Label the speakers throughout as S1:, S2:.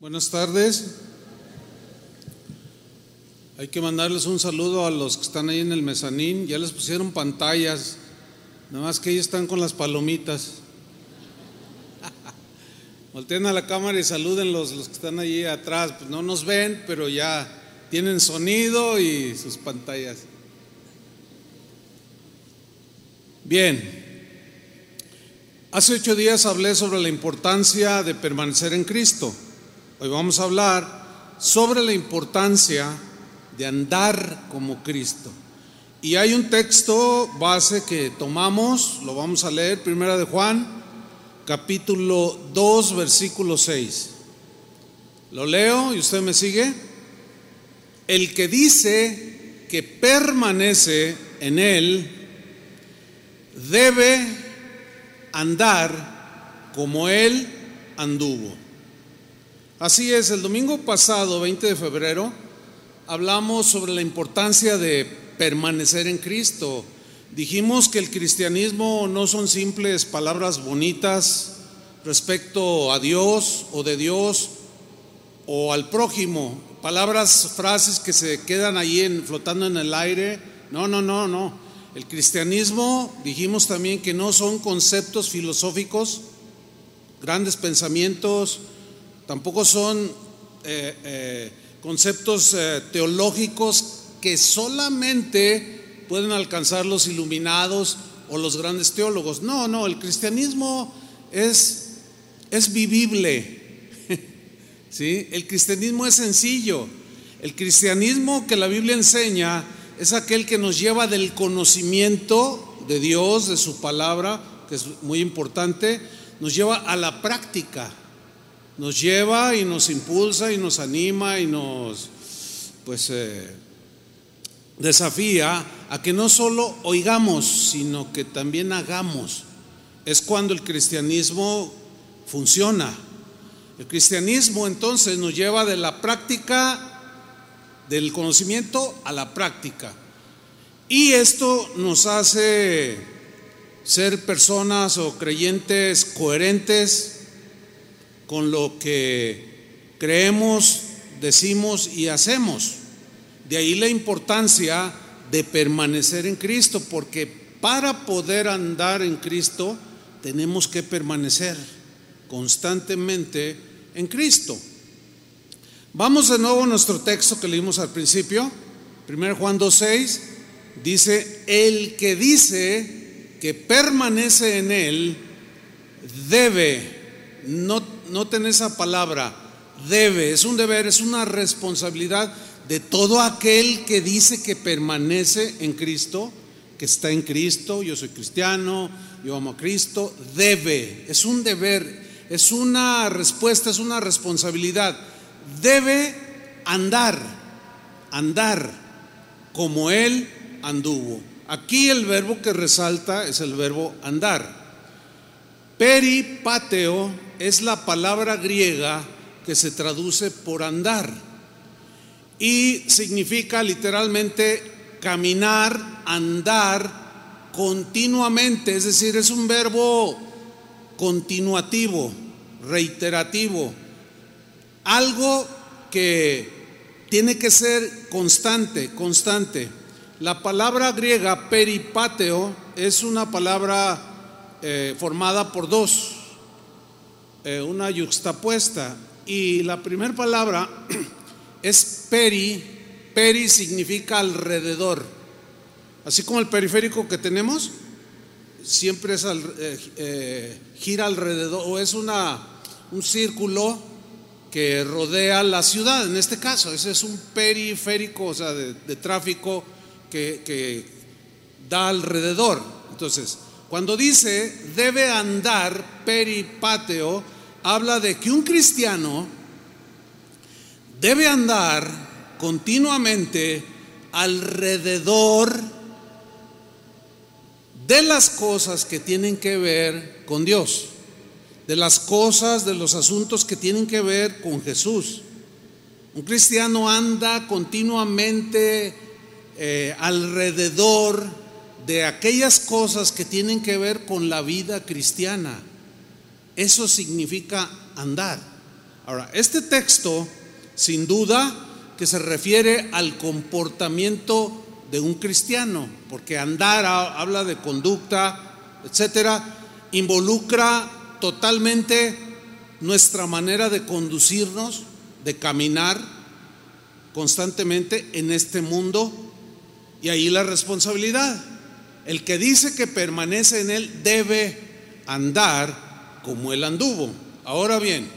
S1: Buenas tardes. Hay que mandarles un saludo a los que están ahí en el mezanín. Ya les pusieron pantallas, nada más que ellos están con las palomitas. Volteen a la cámara y saluden los, los que están allí atrás. Pues no nos ven, pero ya tienen sonido y sus pantallas. Bien. Hace ocho días hablé sobre la importancia de permanecer en Cristo. Hoy vamos a hablar sobre la importancia de andar como Cristo. Y hay un texto base que tomamos, lo vamos a leer, primera de Juan, capítulo 2, versículo 6. Lo leo y usted me sigue. El que dice que permanece en él debe andar como él anduvo. Así es, el domingo pasado, 20 de febrero, hablamos sobre la importancia de permanecer en Cristo. Dijimos que el cristianismo no son simples palabras bonitas respecto a Dios o de Dios o al prójimo, palabras, frases que se quedan ahí en, flotando en el aire. No, no, no, no. El cristianismo, dijimos también que no son conceptos filosóficos, grandes pensamientos, tampoco son eh, eh, conceptos eh, teológicos que solamente pueden alcanzar los iluminados o los grandes teólogos. No, no, el cristianismo es, es vivible. ¿sí? El cristianismo es sencillo. El cristianismo que la Biblia enseña es aquel que nos lleva del conocimiento de Dios, de su palabra, que es muy importante, nos lleva a la práctica nos lleva y nos impulsa y nos anima y nos pues eh, desafía a que no solo oigamos, sino que también hagamos. Es cuando el cristianismo funciona. El cristianismo entonces nos lleva de la práctica, del conocimiento a la práctica. Y esto nos hace ser personas o creyentes coherentes, con lo que creemos, decimos y hacemos. De ahí la importancia de permanecer en Cristo, porque para poder andar en Cristo tenemos que permanecer constantemente en Cristo. Vamos de nuevo a nuestro texto que leímos al principio, 1 Juan 2.6, dice, el que dice que permanece en él debe no noten esa palabra, debe, es un deber, es una responsabilidad de todo aquel que dice que permanece en Cristo, que está en Cristo, yo soy cristiano, yo amo a Cristo, debe, es un deber, es una respuesta, es una responsabilidad, debe andar, andar como Él anduvo. Aquí el verbo que resalta es el verbo andar. Peripateo es la palabra griega que se traduce por andar y significa literalmente caminar, andar continuamente, es decir, es un verbo continuativo, reiterativo, algo que tiene que ser constante, constante. La palabra griega peripateo es una palabra eh, formada por dos, eh, una yuxtapuesta. Y la primera palabra es peri. Peri significa alrededor. Así como el periférico que tenemos, siempre es eh, gira alrededor, o es una, un círculo que rodea la ciudad, en este caso, ese es un periférico, o sea, de, tráfico que, que da alrededor. Entonces, cuando dice debe andar peripateo, habla de que un cristiano debe andar continuamente alrededor de las cosas que tienen que ver con Dios, de las cosas, de los asuntos que tienen que ver con Jesús. Un cristiano anda continuamente eh, alrededor de aquellas cosas que tienen que ver con la vida cristiana. Eso significa andar. Ahora, este texto, sin duda, que se refiere al comportamiento de un cristiano, porque andar habla de conducta, etcétera, involucra totalmente nuestra manera de conducirnos, de caminar constantemente en este mundo y ahí la responsabilidad. El que dice que permanece en él debe andar como él anduvo. Ahora bien,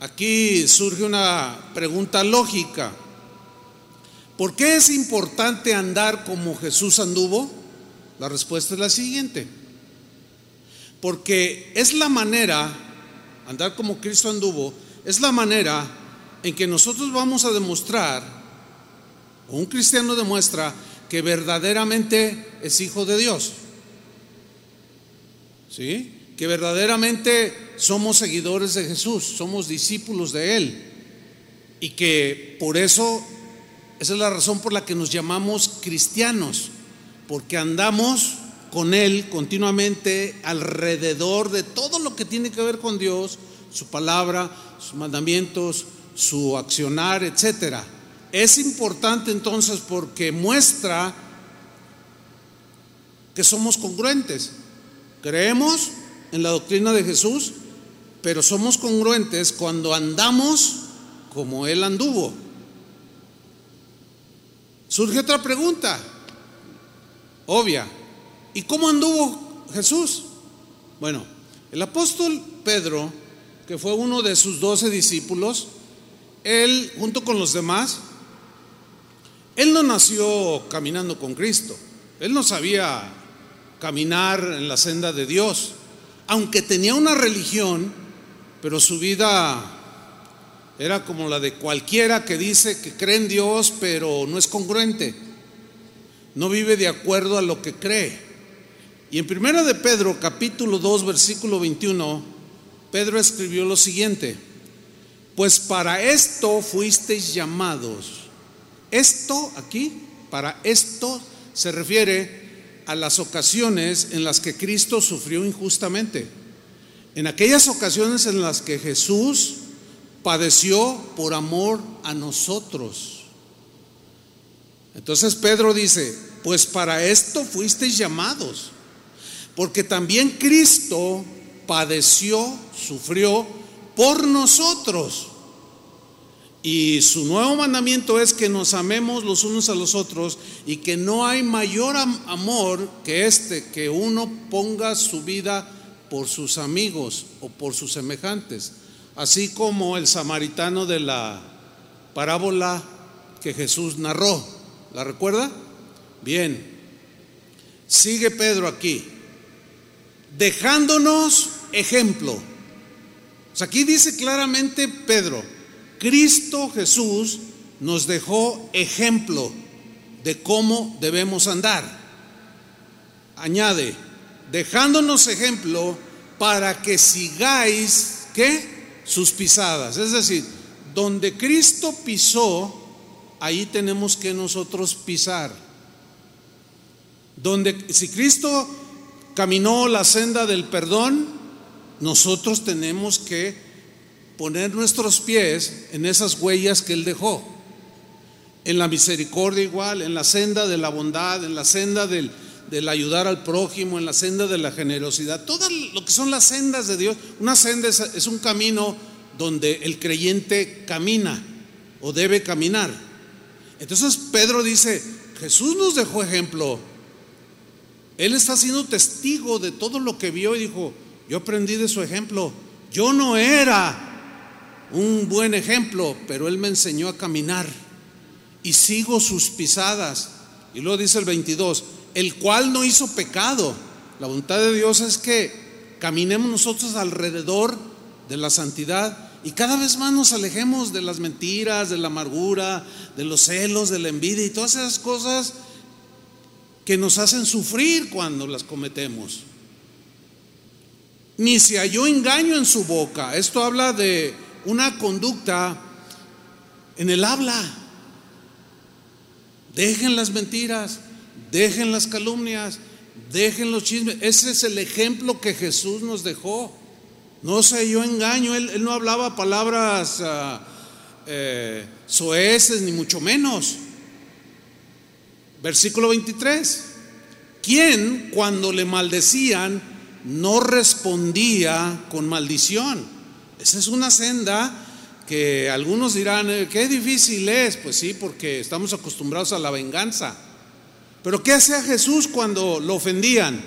S1: aquí surge una pregunta lógica. ¿Por qué es importante andar como Jesús anduvo? La respuesta es la siguiente. Porque es la manera, andar como Cristo anduvo, es la manera en que nosotros vamos a demostrar, o un cristiano demuestra, que verdaderamente es hijo de Dios. ¿Sí? Que verdaderamente somos seguidores de Jesús, somos discípulos de Él. Y que por eso, esa es la razón por la que nos llamamos cristianos, porque andamos con Él continuamente alrededor de todo lo que tiene que ver con Dios, su palabra, sus mandamientos, su accionar, etcétera. Es importante entonces porque muestra que somos congruentes. Creemos en la doctrina de Jesús, pero somos congruentes cuando andamos como Él anduvo. Surge otra pregunta, obvia. ¿Y cómo anduvo Jesús? Bueno, el apóstol Pedro, que fue uno de sus doce discípulos, él, junto con los demás, él no nació caminando con Cristo. Él no sabía caminar en la senda de Dios. Aunque tenía una religión, pero su vida era como la de cualquiera que dice que cree en Dios, pero no es congruente. No vive de acuerdo a lo que cree. Y en primera de Pedro, capítulo 2, versículo 21, Pedro escribió lo siguiente: Pues para esto fuisteis llamados esto aquí, para esto se refiere a las ocasiones en las que Cristo sufrió injustamente. En aquellas ocasiones en las que Jesús padeció por amor a nosotros. Entonces Pedro dice, pues para esto fuisteis llamados, porque también Cristo padeció, sufrió por nosotros y su nuevo mandamiento es que nos amemos los unos a los otros y que no hay mayor amor que este, que uno ponga su vida por sus amigos o por sus semejantes. Así como el samaritano de la parábola que Jesús narró. ¿La recuerda? Bien. Sigue Pedro aquí. Dejándonos ejemplo. aquí dice claramente Pedro Cristo Jesús nos dejó ejemplo de cómo debemos andar. Añade, dejándonos ejemplo para que sigáis, ¿qué? Sus pisadas. Es decir, donde Cristo pisó, ahí tenemos que nosotros pisar. Donde si Cristo caminó la senda del perdón, nosotros tenemos que poner nuestros pies en esas huellas que Él dejó. En la misericordia igual, en la senda de la bondad, en la senda del, ayudar al prójimo, en la senda de la generosidad. Todo lo que son las sendas de Dios. Una senda es un camino donde el creyente camina o debe caminar. Entonces Pedro dice, Jesús nos dejó ejemplo. Él está siendo testigo de todo lo que vio y dijo, yo aprendí de su ejemplo. Yo no era un buen ejemplo, pero Él me enseñó a caminar y sigo sus pisadas. Y luego dice el 22, el cual no hizo pecado. La voluntad de Dios es que caminemos nosotros alrededor de la santidad y cada vez más nos alejemos de las mentiras, de la amargura, de los celos, de la envidia y todas esas cosas que nos hacen sufrir cuando las cometemos. Ni se halló engaño en su boca. Esto habla de una conducta en el habla. Dejen las mentiras, dejen las calumnias, dejen los chismes. Ese es el ejemplo que Jesús nos dejó. No sé, yo engaño, él, no hablaba palabras uh, soeces, ni mucho menos. Versículo 23. ¿Quién cuando le maldecían no respondía con maldición? Esa es una senda que algunos dirán, eh, qué difícil es. Pues sí, porque estamos acostumbrados a la venganza. Pero ¿qué hacía Jesús cuando lo ofendían?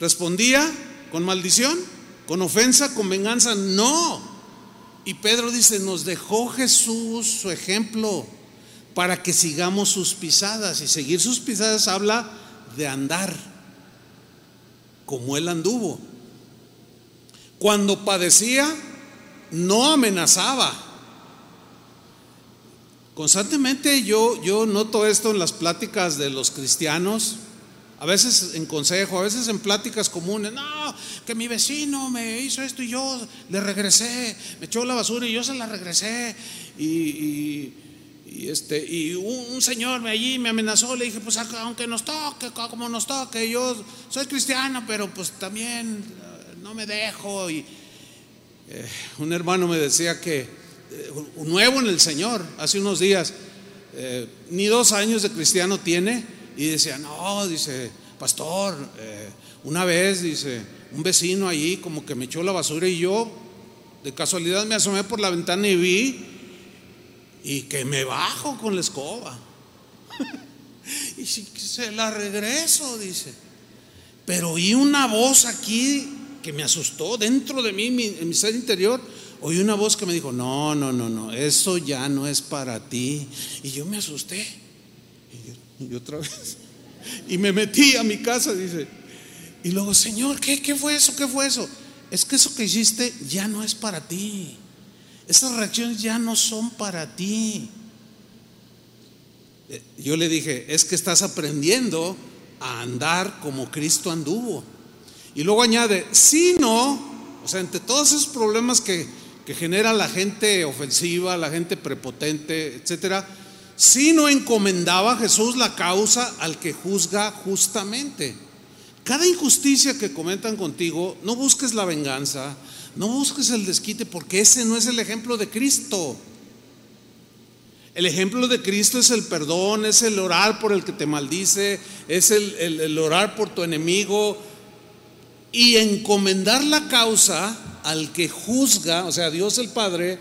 S1: ¿Respondía con maldición? ¿Con ofensa? ¿Con venganza? No. Y Pedro dice, nos dejó Jesús su ejemplo para que sigamos sus pisadas. Y seguir sus pisadas habla de andar como él anduvo. Cuando padecía, no amenazaba. Constantemente yo, yo noto esto en las pláticas de los cristianos, a veces en consejo, a veces en pláticas comunes. No, que mi vecino me hizo esto y yo le regresé, me echó la basura y yo se la regresé. Y, este, y un, señor me allí me amenazó, le dije, pues aunque nos toque, como nos toque, yo soy cristiano, pero pues también no me dejo. Y eh, un hermano me decía que, eh, nuevo en el Señor, hace unos días, eh, ni dos años de cristiano tiene, y decía, no, dice, pastor, una vez, dice, un vecino allí como que me echó la basura y yo de casualidad me asomé por la ventana y vi y que me bajo con la escoba. y se la regreso, dice. Pero oí una voz aquí que me asustó dentro de mí, en mi ser interior, oí una voz que me dijo, no, no, no, no, eso ya no es para ti. Y yo me asusté. Y, otra vez. Y me metí a mi casa, dice. Y luego, Señor, ¿qué, ¿qué fue eso? ¿Qué fue eso? Es que eso que hiciste ya no es para ti. Esas reacciones ya no son para ti. Eh, yo le dije, es que estás aprendiendo a andar como Cristo anduvo. Y luego añade, si no, o sea, entre todos esos problemas que, que genera la gente ofensiva, la gente prepotente, etcétera, si no encomendaba Jesús la causa al que juzga justamente. Cada injusticia que comentan contigo, no busques la venganza, no busques el desquite, porque ese no es el ejemplo de Cristo. El ejemplo de Cristo es el perdón, es el orar por el que te maldice, es el, el orar por tu enemigo, y encomendar la causa al que juzga, o sea, Dios el Padre,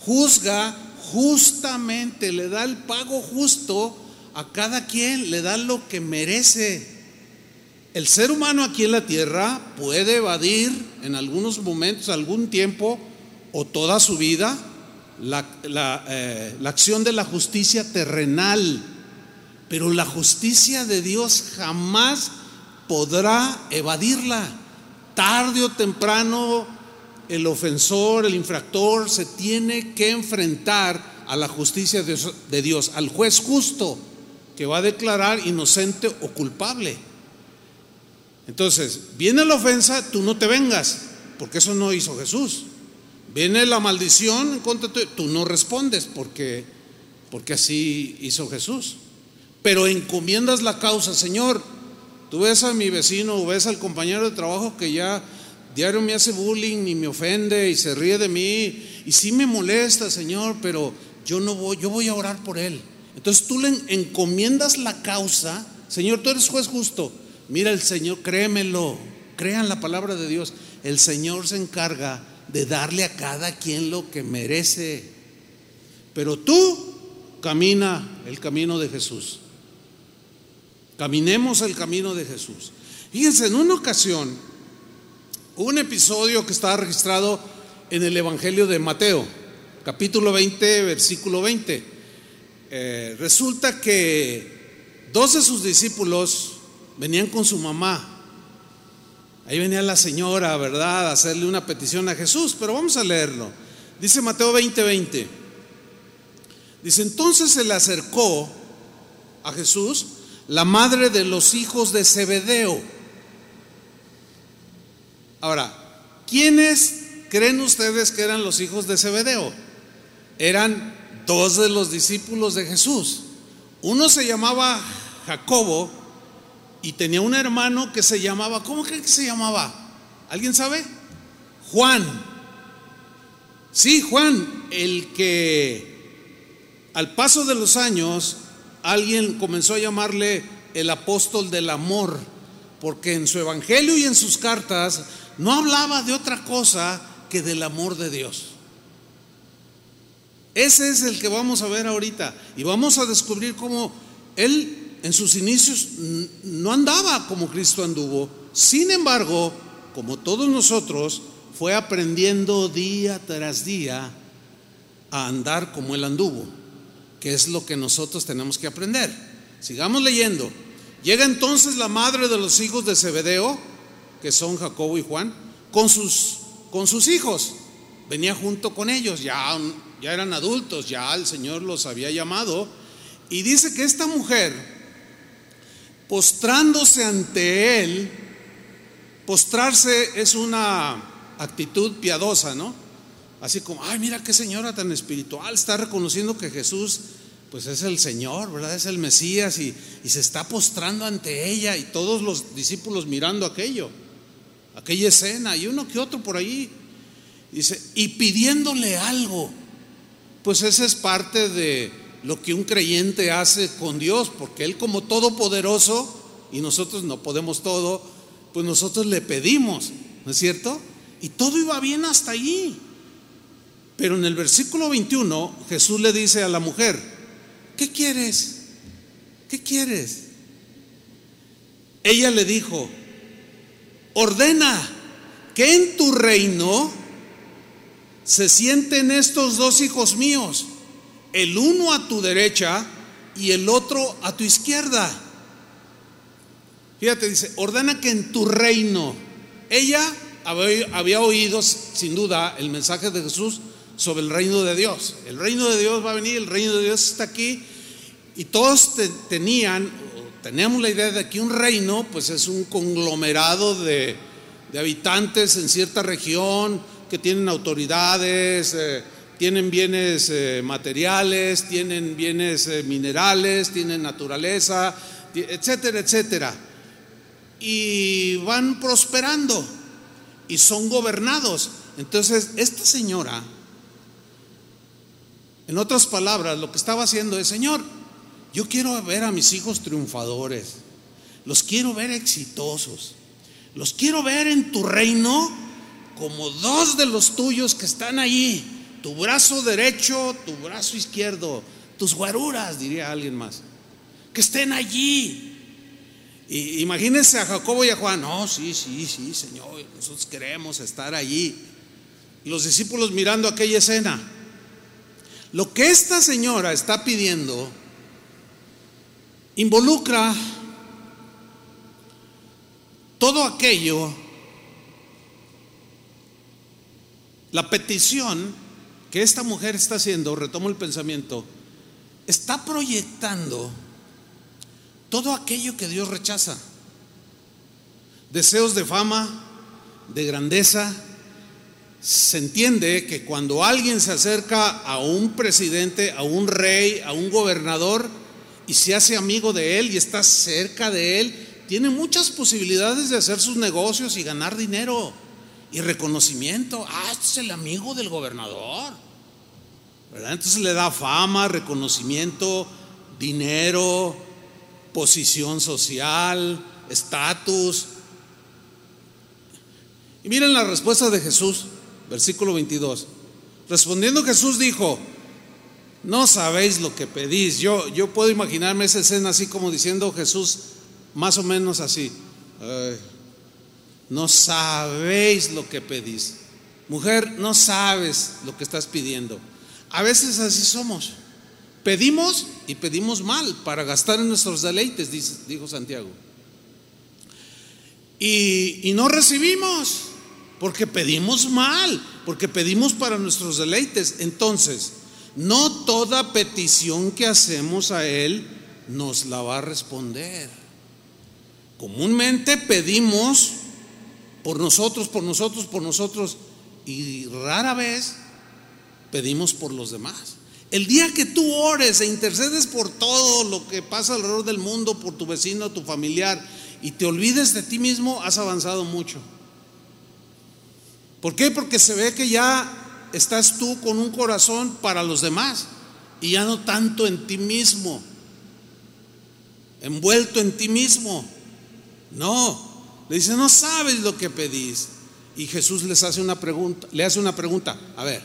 S1: juzga justamente, le da el pago justo a cada quien, le da lo que merece. El ser humano aquí en la tierra puede evadir en algunos momentos, algún tiempo o toda su vida la, la, eh, acción de la justicia terrenal, pero la justicia de Dios jamás podrá evadirla tarde o temprano el ofensor, el infractor, se tiene que enfrentar a la justicia de Dios, al juez justo que va a declarar inocente o culpable. Entonces, viene la ofensa, tú no te vengas, porque eso no hizo Jesús. Viene la maldición contra tú no respondes, porque, porque así hizo Jesús. Pero encomiendas la causa, Señor, Tú ves a mi vecino o ves al compañero de trabajo que ya diario me hace bullying y me ofende y se ríe de mí y sí me molesta, Señor, pero yo no voy, yo voy a orar por él. Entonces tú le encomiendas la causa, Señor, tú eres juez justo. Mira el Señor, créemelo, crean la palabra de Dios. El Señor se encarga de darle a cada quien lo que merece. Pero tú camina el camino de Jesús. Caminemos el camino de Jesús. Fíjense, en una ocasión, un episodio que estaba registrado en el Evangelio de Mateo, capítulo 20, versículo 20. Eh, resulta que dos de sus discípulos venían con su mamá. Ahí venía la señora, ¿verdad?, a hacerle una petición a Jesús, pero vamos a leerlo. Dice Mateo 20, 20. Dice, entonces se le acercó a Jesús la madre de los hijos de Zebedeo. Ahora, ¿quiénes creen ustedes que eran los hijos de Zebedeo? Eran dos de los discípulos de Jesús. Uno se llamaba Jacobo y tenía un hermano que se llamaba, ¿cómo creen que se llamaba? ¿Alguien sabe? Juan. Sí, Juan, el que al paso de los años alguien comenzó a llamarle el apóstol del amor, porque en su evangelio y en sus cartas no hablaba de otra cosa que del amor de Dios. Ese es el que vamos a ver ahorita y vamos a descubrir cómo él en sus inicios no andaba como Cristo anduvo. Sin embargo, como todos nosotros, fue aprendiendo día tras día a andar como él anduvo, que es lo que nosotros tenemos que aprender. Sigamos leyendo. Llega entonces la madre de los hijos de Zebedeo, que son Jacobo y Juan, con sus, con sus hijos. Venía junto con ellos, ya, ya eran adultos, ya el Señor los había llamado. Y dice que esta mujer, postrándose ante él, postrarse es una actitud piadosa, ¿no? Así como, ay, mira qué señora tan espiritual, está reconociendo que Jesús pues es el Señor, ¿verdad? Es el Mesías y, se está postrando ante ella y todos los discípulos mirando aquello, aquella escena y uno que otro por ahí. Dice, y pidiéndole algo, pues esa es parte de lo que un creyente hace con Dios, porque Él como todopoderoso y nosotros no podemos todo, pues nosotros le pedimos, ¿no es cierto? Y todo iba bien hasta allí. Pero en el versículo 21 Jesús le dice a la mujer, ¿qué quieres? ¿Qué quieres? Ella le dijo, ordena que en tu reino se sienten estos dos hijos míos, el uno a tu derecha y el otro a tu izquierda. Fíjate, dice, ordena que en tu reino, ella había, oído sin duda el mensaje de Jesús sobre el reino de Dios. El reino de Dios va a venir, el reino de Dios está aquí. Y todos tenían, teníamos la idea de que un reino, pues es un conglomerado de, habitantes en cierta región que tienen autoridades, eh, tienen bienes eh, materiales, tienen bienes eh, minerales, tienen naturaleza, etcétera, etcétera. Y van prosperando y son gobernados. Entonces, esta señora en otras palabras, lo que estaba haciendo es, Señor, yo quiero ver a mis hijos triunfadores, los quiero ver exitosos, los quiero ver en tu reino como dos de los tuyos que están allí, tu brazo derecho, tu brazo izquierdo, tus guaruras, diría alguien más, que estén allí. Y imagínense a Jacobo y a Juan, no, sí, sí, sí, Señor, nosotros queremos estar allí. Y los discípulos mirando aquella escena. Lo que esta señora está pidiendo involucra todo aquello, la petición que esta mujer está haciendo, retomo el pensamiento, está proyectando todo aquello que Dios rechaza. Deseos de fama, de grandeza, se entiende que cuando alguien se acerca a un presidente, a un rey, a un gobernador y se hace amigo de él y está cerca de él, tiene muchas posibilidades de hacer sus negocios y ganar dinero y reconocimiento. Ah, este es el amigo del gobernador. Entonces le da fama, reconocimiento, dinero, posición social, estatus. Y miren la respuesta de Jesús versículo 22. Respondiendo Jesús dijo, no sabéis lo que pedís. Yo, yo puedo imaginarme esa escena así como diciendo Jesús, más o menos así. no sabéis lo que pedís. Mujer, no sabes lo que estás pidiendo. A veces así somos. Pedimos y pedimos mal para gastar en nuestros deleites, dijo Santiago. Y, y no recibimos porque pedimos mal, porque pedimos para nuestros deleites. Entonces, no toda petición que hacemos a Él nos la va a responder. Comúnmente pedimos por nosotros, por nosotros, por nosotros, y rara vez pedimos por los demás. El día que tú ores e intercedes por todo lo que pasa alrededor del mundo, por tu vecino, tu familiar, y te olvides de ti mismo, has avanzado mucho. ¿Por qué? Porque se ve que ya estás tú con un corazón para los demás y ya no tanto en ti mismo, envuelto en ti mismo. No, le dice, no sabes lo que pedís. Y Jesús les hace una pregunta, le hace una pregunta, a ver,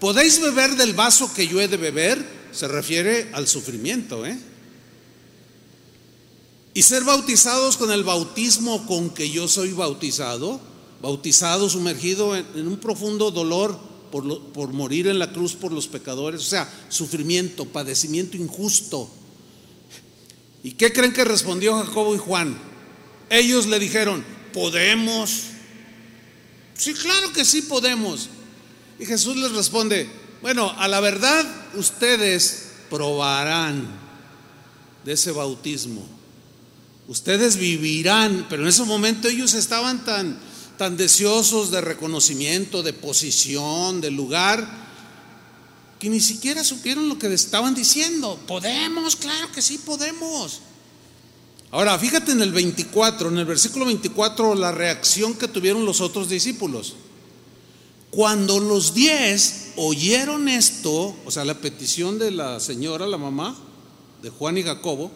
S1: ¿podéis beber del vaso que yo he de beber? Se refiere al sufrimiento, ¿eh? Y ser bautizados con el bautismo con que yo soy bautizado, bautizado, sumergido en, un profundo dolor por, por morir en la cruz por los pecadores, o sea, sufrimiento, padecimiento injusto. ¿Y qué creen que respondió Jacobo y Juan? Ellos le dijeron, podemos. Sí, claro que sí podemos. Y Jesús les responde, bueno, a la verdad ustedes probarán de ese bautismo. Ustedes vivirán, pero en ese momento ellos estaban tan, tan deseosos de reconocimiento, de posición, de lugar, que ni siquiera supieron lo que estaban diciendo. Podemos, claro que sí podemos. Ahora, fíjate en el 24, en el versículo 24, la reacción que tuvieron los otros discípulos. Cuando los diez oyeron esto, o sea, la petición de la señora, la mamá de Juan y Jacobo,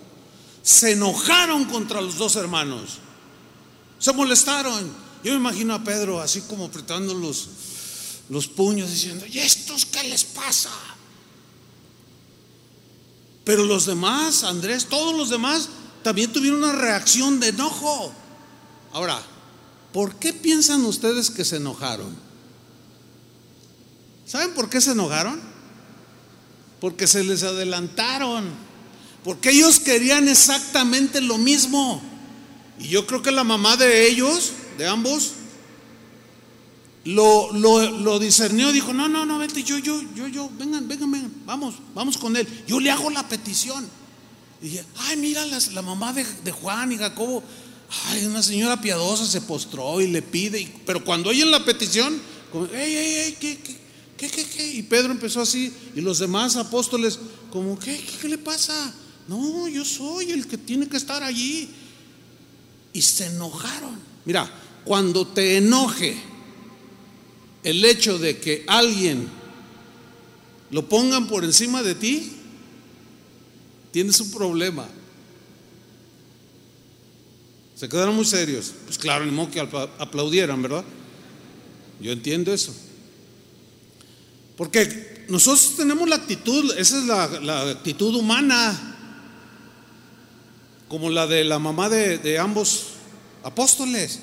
S1: se enojaron contra los dos hermanos. Se molestaron. Yo me imagino a Pedro así como apretando los, los puños diciendo, ¿y estos qué les pasa? Pero los demás, Andrés, todos los demás también tuvieron una reacción de enojo. Ahora, ¿por qué piensan ustedes que se enojaron? ¿Saben por qué se enojaron? Porque se les adelantaron. Porque ellos querían exactamente lo mismo. Y yo creo que la mamá de ellos, de ambos, lo, lo, discernió, dijo, no, no, no, vete, yo, yo, yo, yo, vengan, vengan, vengan, vamos, vamos con él. Yo le hago la petición. Y dije, ay, mira la mamá de, Juan y Jacobo, ay, una señora piadosa se postró y le pide, pero cuando oyen la petición, como, ey, ey, ey, ¿qué, qué, qué, qué, Y Pedro empezó así, y los demás apóstoles, como, ¿qué, qué, qué le pasa? No, yo soy el que tiene que estar allí. Y se enojaron. Mira, cuando te enoje el hecho de que alguien lo pongan por encima de ti, tienes un problema. Se quedaron muy serios. Pues claro, ni modo que aplaudieran, ¿verdad? Yo entiendo eso. Porque nosotros tenemos la actitud, esa es la, actitud humana, como la de la mamá de, de ambos apóstoles.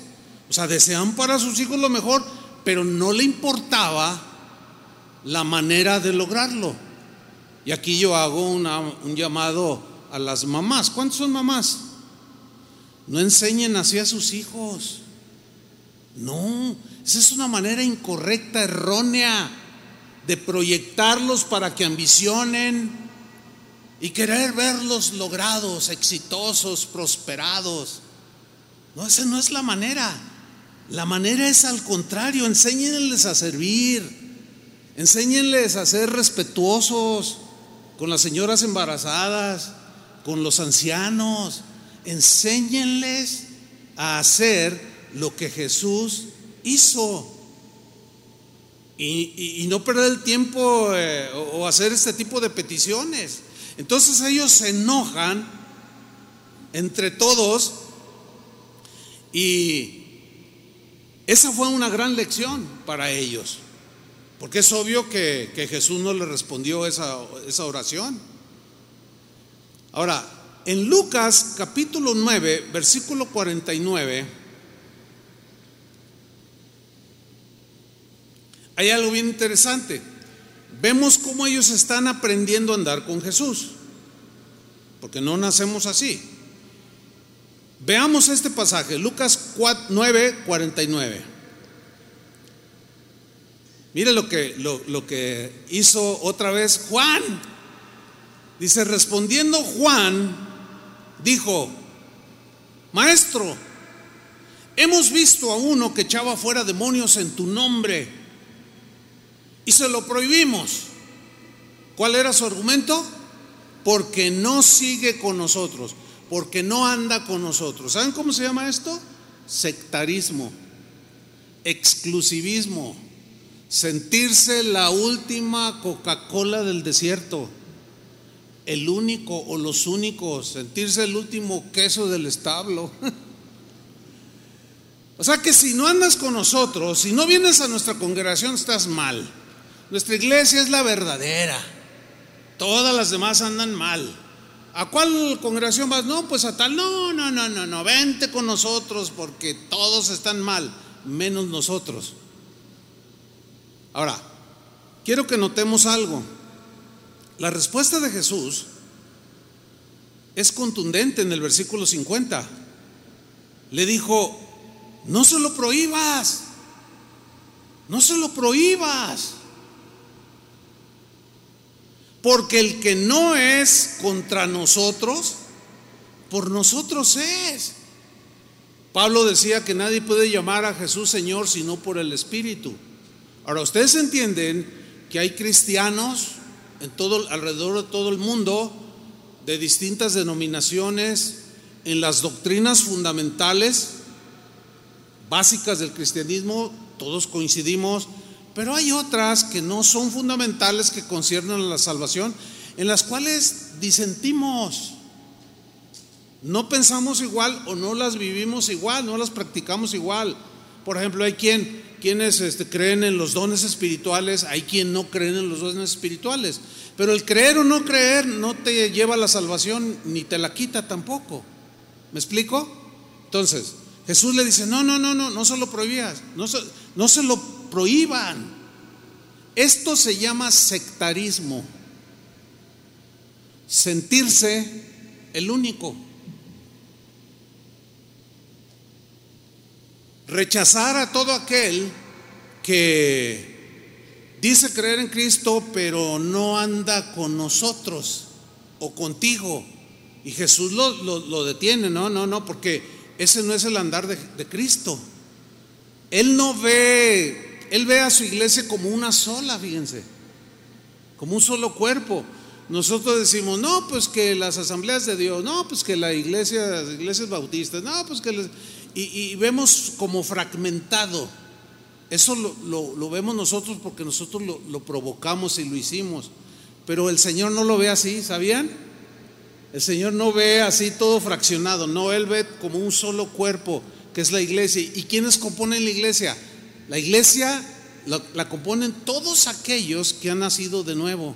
S1: O sea, desean para sus hijos lo mejor, pero no le importaba la manera de lograrlo. Y aquí yo hago un llamado a las mamás. ¿Cuántos son mamás? No enseñen así a sus hijos. No, esa es una manera incorrecta, errónea de proyectarlos para que ambicionen y querer verlos logrados, exitosos, prosperados. No, esa no es la manera. La manera es al contrario, enséñenles a servir, enséñenles a ser respetuosos con las señoras embarazadas, con los ancianos, enséñenles a hacer lo que Jesús hizo. Y, no perder el tiempo eh, o hacer este tipo de peticiones. Entonces ellos se enojan entre todos y esa fue una gran lección para ellos, porque es obvio que, Jesús no le respondió esa, esa oración. Ahora, en Lucas capítulo 9, versículo 49, hay algo bien interesante. Vemos cómo ellos están aprendiendo a andar con Jesús, porque no nacemos así. Veamos este pasaje, Lucas 9, 49. Mire lo que, lo, lo que hizo otra vez Juan. Dice, respondiendo Juan, dijo, maestro, hemos visto a uno que echaba fuera demonios en tu nombre y se lo prohibimos. ¿Cuál era su argumento? Porque no sigue con nosotros porque no anda con nosotros. ¿Saben cómo se llama esto? Sectarismo. exclusivismo, sentirse la última Coca-Cola del desierto, el único o los únicos, sentirse el último queso del establo. o sea que si no andas con nosotros, si no vienes a nuestra congregación, estás mal. Nuestra iglesia es la verdadera. Todas las demás andan mal. ¿A cuál congregación vas? No, pues a tal. No, no, no, no, no. Vente con nosotros porque todos están mal, menos nosotros. Ahora, quiero que notemos algo. La respuesta de Jesús es contundente en el versículo 50. Le dijo, no se lo prohíbas, no se lo prohíbas. Porque el que no es contra nosotros, por nosotros es. Pablo decía que nadie puede llamar a Jesús Señor sino por el Espíritu. Ahora, ustedes entienden que hay cristianos en todo, alrededor de todo el mundo, de distintas denominaciones, en las doctrinas fundamentales, básicas del cristianismo, todos coincidimos, pero hay otras que no son fundamentales, que conciernen a la salvación, en las cuales disentimos. No pensamos igual o no las vivimos igual, no las practicamos igual. Por ejemplo, hay quien, quienes este, creen en los dones espirituales, hay quien no creen en los dones espirituales. Pero el creer o no creer no te lleva a la salvación ni te la quita tampoco. ¿Me explico? Entonces, Jesús le dice, no, no, no, no, no se lo prohibas, no se, no se lo prohíban. Esto se llama sectarismo. Sentirse el único. Rechazar a todo aquel que dice creer en Cristo, pero no anda con nosotros o contigo. Y Jesús lo, detiene, no, no, no, porque ese no es el andar de, de Cristo. Él no ve él ve a su iglesia como una sola, fíjense, como un solo cuerpo. Nosotros decimos, no, pues que las asambleas de Dios, no, pues que la iglesia, las iglesias bautistas, no, pues que y, vemos como fragmentado. Eso lo, vemos nosotros porque nosotros lo, lo provocamos y lo hicimos. Pero el Señor no lo ve así, ¿sabían? El Señor no ve así todo fraccionado, no, Él ve como un solo cuerpo, que es la iglesia. ¿Y quiénes componen la iglesia? La iglesia la, componen todos aquellos que han nacido de nuevo,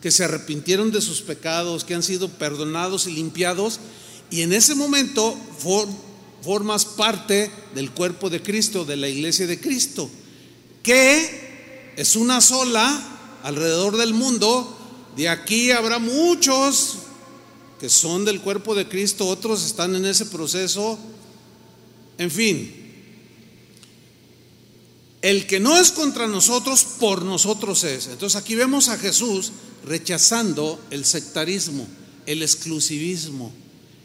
S1: que se arrepintieron de sus pecados, que han sido perdonados y limpiados, y en ese momento formas parte del cuerpo de Cristo, de la iglesia de Cristo, que es una sola alrededor del mundo. De aquí habrá muchos que son del cuerpo de Cristo, otros están en ese proceso. En fin, el que no es contra nosotros, por nosotros es. Entonces aquí vemos a Jesús rechazando el sectarismo, el exclusivismo,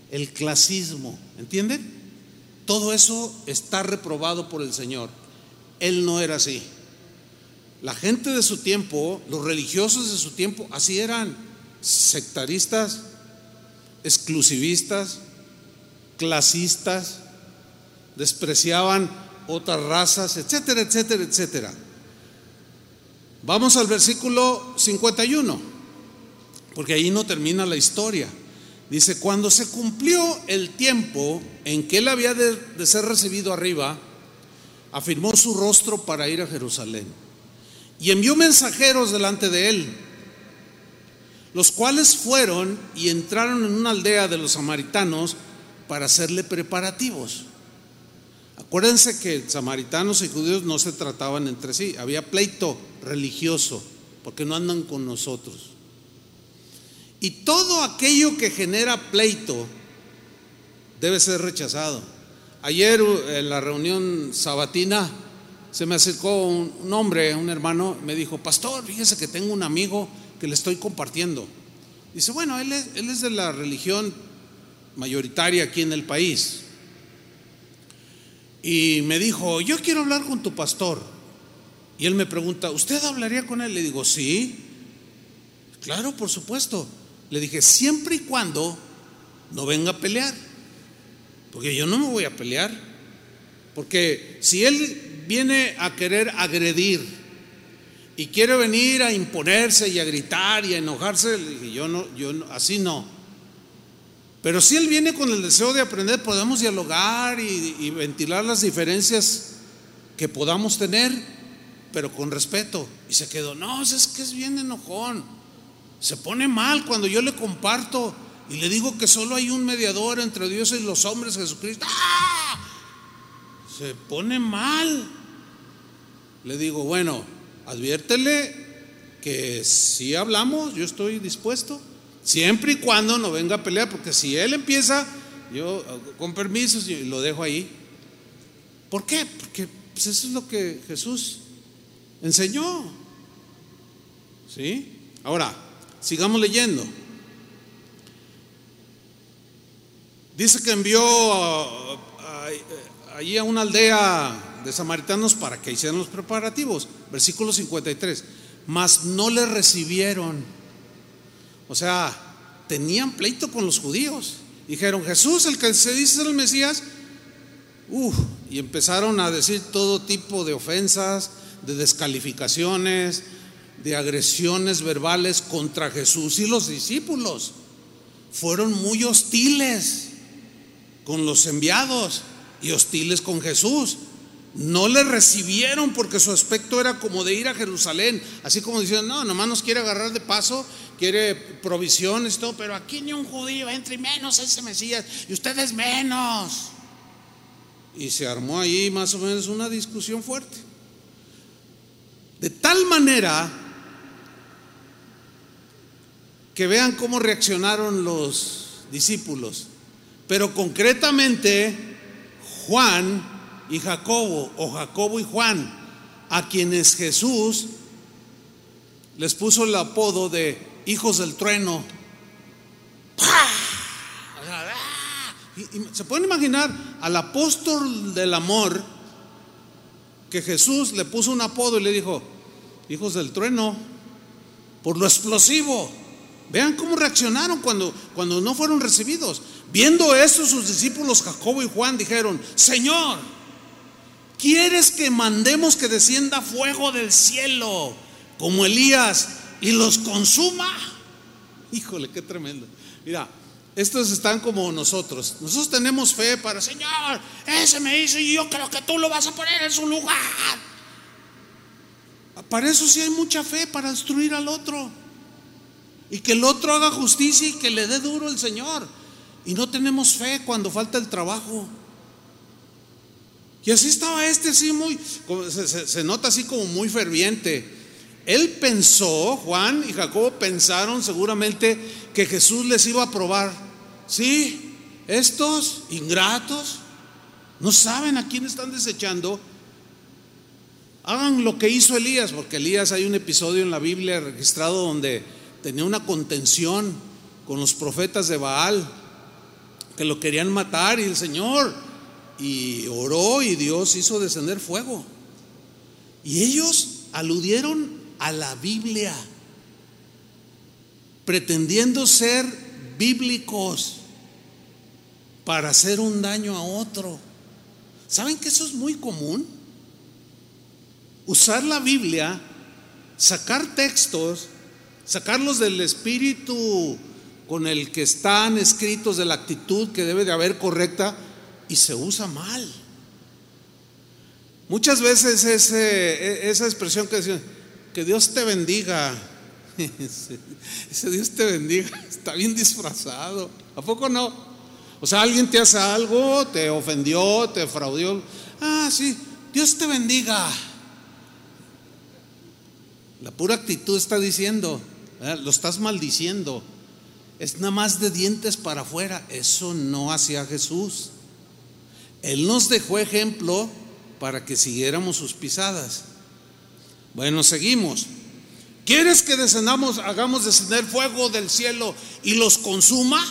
S1: el clasismo. ¿Entienden? Todo eso está reprobado por el Señor. Él no era así. La gente de su tiempo, los religiosos de su tiempo, así eran sectaristas, exclusivistas, clasistas, despreciaban otras razas, etcétera, etcétera, etcétera. Vamos al versículo 51, porque ahí no termina la historia. Dice, cuando se cumplió el tiempo en que él había de, ser recibido arriba, afirmó su rostro para ir a Jerusalén y envió mensajeros delante de él, los cuales fueron y entraron en una aldea de los samaritanos para hacerle preparativos. Acuérdense que samaritanos y judíos no se trataban entre sí, había pleito religioso, porque no andan con nosotros. Y todo aquello que genera pleito debe ser rechazado. Ayer en la reunión sabatina se me acercó un, hombre, un hermano, me dijo, pastor, fíjese que tengo un amigo que le estoy compartiendo. Dice, bueno, él es de la religión mayoritaria aquí en el país, y me dijo, yo quiero hablar con tu pastor. Y él me pregunta, ¿usted hablaría con él? Le digo, sí. Claro, por supuesto. Le dije, siempre y cuando no venga a pelear. Porque yo no me voy a pelear. Porque si él viene a querer agredir y quiere venir a imponerse y a gritar y a enojarse, yo no, yo no, así no. Pero si él viene con el deseo de aprender, podemos dialogar y, ventilar las diferencias que podamos tener, pero con respeto. Y se quedó, no, es que es bien enojón. Se pone mal cuando yo le comparto y le digo que solo hay un mediador entre Dios y los hombres, Jesucristo. ¡Ah! Se pone mal. Le digo, bueno, adviértele que si hablamos, yo estoy dispuesto, siempre y cuando no venga a pelear, porque si él empieza, yo con permisos y lo dejo ahí. ¿Por qué? Porque pues eso es lo que Jesús enseñó. ¿Sí? Ahora, sigamos leyendo. Dice que envió allí a una aldea de samaritanos para que hicieran los preparativos. Versículo 53. Mas no le recibieron. O sea, tenían pleito con los judíos. Dijeron, Jesús, el que se dice el Mesías, Uf, y empezaron a decir todo tipo de ofensas, de descalificaciones, de agresiones verbales contra Jesús y los discípulos. Fueron muy hostiles con los enviados y hostiles con Jesús. No le recibieron porque su aspecto era como de ir a Jerusalén, así como diciendo, no, nomás nos quiere agarrar de paso, quiere provisiones todo, pero aquí ni un judío entra y menos ese Mesías, y ustedes menos. Y se armó ahí más o menos una discusión fuerte. De tal manera que vean cómo reaccionaron los discípulos. Pero concretamente Juan y Jacobo, o Jacobo y Juan, a quienes Jesús les puso el apodo de hijos del trueno. se pueden imaginar al apóstol del amor que Jesús le puso un apodo y le dijo, hijos del trueno, por lo explosivo. Vean cómo reaccionaron cuando, cuando no fueron recibidos. Viendo esto, sus discípulos Jacobo y Juan dijeron, Señor, ¿quieres que mandemos que descienda fuego del cielo como Elías y los consuma? Híjole, qué tremendo. Mira, estos están como nosotros. Nosotros tenemos fe para, Señor, ese me hizo y yo creo que tú lo vas a poner en su lugar. Para eso sí hay mucha fe, para destruir al otro. Y que el otro haga justicia y que le dé duro el Señor. Y no tenemos fe cuando falta el trabajo. Y así estaba este, así muy, se, se nota así como muy ferviente. Él pensó, Juan y Jacobo pensaron seguramente que Jesús les iba a probar. Sí, estos ingratos no saben a quién están desechando. Hagan lo que hizo Elías, porque Elías hay un episodio en la Biblia registrado donde tenía una contención con los profetas de Baal que lo querían matar y el Señor y oró y Dios hizo descender fuego. Y ellos aludieron a la Biblia, pretendiendo ser bíblicos para hacer un daño a otro. ¿Saben que eso es muy común? Usar la Biblia, sacar textos, sacarlos del espíritu con el que están escritos, de la actitud que debe de haber correcta, y se usa mal. Muchas veces ese, esa expresión que decían, que Dios te bendiga. Ese Dios te bendiga está bien disfrazado. ¿A poco no? O sea, alguien te hace algo, te ofendió, te defraudió. Ah, sí, Dios te bendiga. La pura actitud está diciendo, lo estás maldiciendo. Es nada más de dientes para afuera. Eso no hacía Jesús. Él nos dejó ejemplo para que siguiéramos sus pisadas. Bueno, seguimos. ¿Quieres que descendamos, hagamos descender fuego del cielo y los consuma?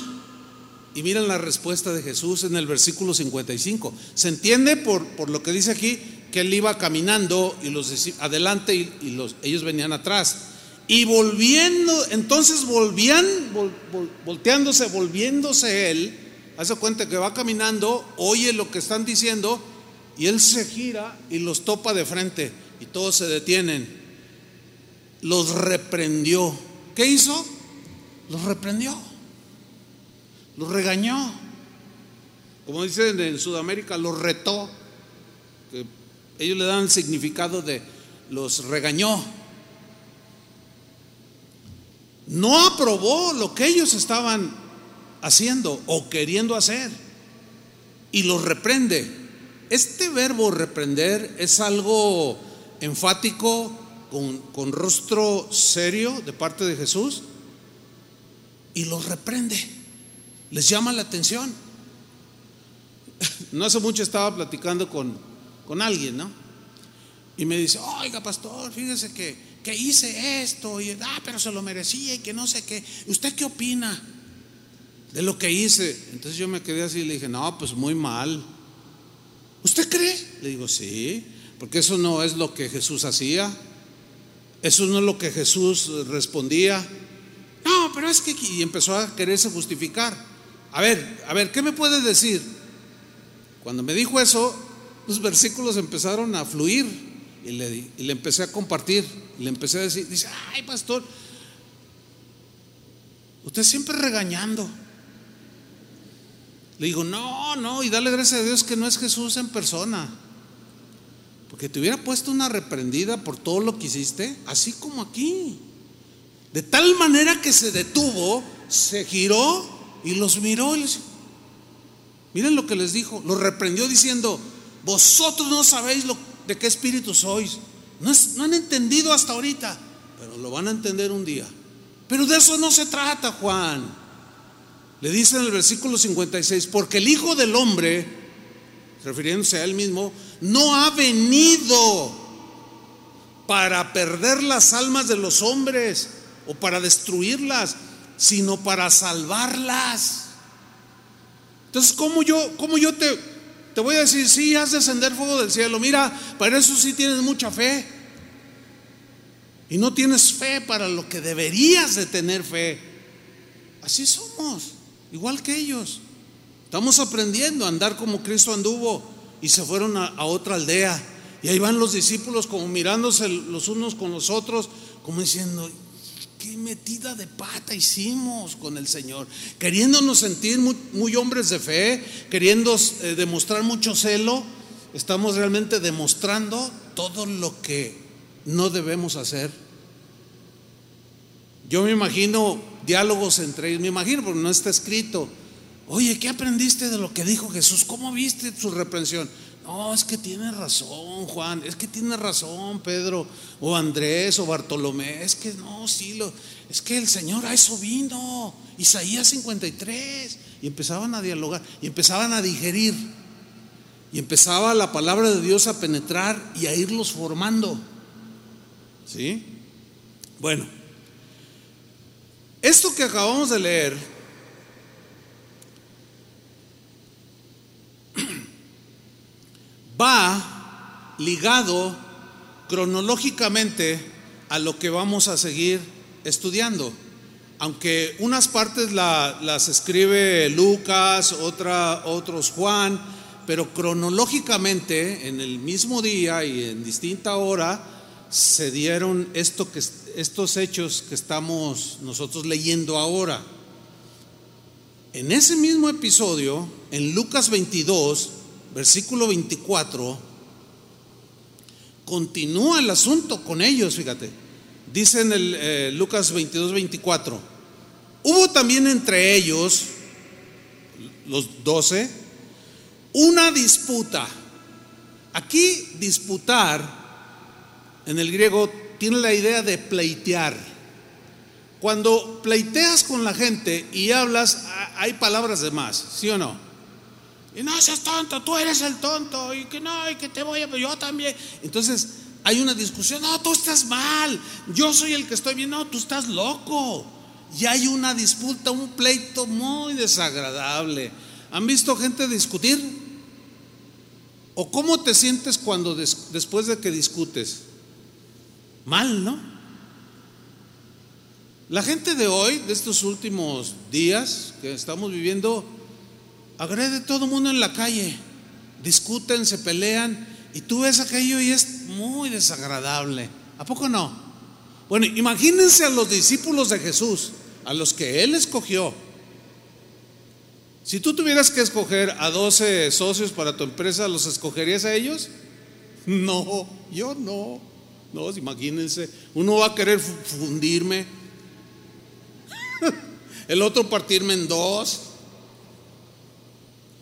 S1: Y miren la respuesta de Jesús en el versículo 55. Se entiende por, por lo que dice aquí que él iba caminando y los adelante y, los, ellos venían atrás. Y volviendo, entonces volvían, volteándose, volviéndose él, hace cuenta que va caminando, oye lo que están diciendo Y él se gira y los topa de frente y todos se detienen. Los reprendió. ¿Qué hizo? Los reprendió. Los regañó. Como dicen en Sudamérica, los retó. ellos le dan el significado de los regañó. No aprobó lo que ellos estaban haciendo o queriendo hacer y los reprende. Este verbo reprender es algo enfático, con, con, rostro serio de parte de Jesús, y los reprende, les llama la atención. No hace mucho estaba platicando con, con alguien, ¿no? Y me dice, oiga, pastor, fíjese que, que hice esto, y ah, pero se lo merecía y que no sé qué. ¿Usted qué opina de lo que hice? Entonces yo me quedé así y le dije, no, pues muy mal. ¿Usted cree? Le digo, sí, porque eso no es lo que Jesús hacía. Eso no es lo que Jesús respondía. No, pero es que... Y empezó a quererse justificar. A ver, a ver, ¿qué me puede decir? Cuando me dijo eso, los versículos empezaron a fluir y le, y le empecé a compartir. Y le empecé a decir, dice, ay pastor, usted siempre regañando. Le digo, no, no, y dale gracias a Dios que no es Jesús en persona. Porque te hubiera puesto una reprendida por todo lo que hiciste, así como aquí. De tal manera que se detuvo, se giró y los miró. Y. Miren lo que les dijo. Los reprendió diciendo, vosotros no sabéis de qué espíritu sois. No, no han entendido hasta ahorita, pero lo van a entender un día. Pero de eso no se trata, Juan. Le dice en el versículo 56, porque el Hijo del Hombre, refiriéndose a él mismo, no ha venido para perder las almas de los hombres o para destruirlas, sino para salvarlas. Entonces, ¿cómo yo, cómo yo te, te voy a decir, sí, de descender fuego del cielo? Mira, para eso sí tienes mucha fe. Y no tienes fe para lo que deberías de tener fe. Así somos igual que ellos. Estamos aprendiendo a andar como Cristo anduvo y se fueron a, otra aldea. Y ahí van los discípulos como mirándose los unos con los otros, como diciendo, qué metida de pata hicimos con el Señor, queriéndonos sentir muy, hombres de fe, queriendo eh, demostrar mucho celo, estamos realmente demostrando todo lo que no debemos hacer. Yo me imagino diálogos entre ellos, me imagino, porque no está escrito. Oye, ¿qué aprendiste de lo que dijo Jesús? ¿Cómo viste su reprensión? No, es que tiene razón, Juan, es que tiene razón, Pedro, o Andrés, o Bartolomé, es que no, sí, es que el Señor a eso vino, Isaías 53, y empezaban a dialogar, y empezaban a digerir, y empezaba la palabra de Dios a penetrar y a irlos formando. ¿Sí? Bueno. Esto que acabamos de leer va ligado cronológicamente a lo que vamos a seguir estudiando. Aunque unas partes las escribe Lucas, otra, otros Juan, pero cronológicamente en el mismo día y en distinta hora se dieron esto que, estos hechos que estamos nosotros leyendo ahora. En ese mismo episodio, en Lucas 22, versículo 24, continúa el asunto con ellos, fíjate. Dice en el eh, Lucas 22, 24, hubo también entre ellos, los doce, una disputa. Aquí disputar en el griego tiene la idea de pleitear. Cuando pleiteas con la gente y hablas, hay palabras de más, ¿sí o no? Y no seas tonto, tú eres el tonto, y que no, y que te voy a, yo también. Entonces hay una discusión, no, tú estás mal, yo soy el que estoy bien, no, tú estás loco. Y hay una disputa, un pleito muy desagradable. ¿Han visto gente discutir? ¿O cómo te sientes cuando después de que discutes? Mal, ¿no? La gente de hoy, de estos últimos días que estamos viviendo, agrede a todo el mundo en la calle. discuten, se pelean, y tú ves aquello y es muy desagradable. ¿A poco no? Bueno, imagínense a los discípulos de Jesús, a los que Él escogió. Si tú tuvieras que escoger a 12 socios para tu empresa, ¿los escogerías a ellos? No, yo no. No, imagínense, uno va a querer fundirme, el otro partirme en dos.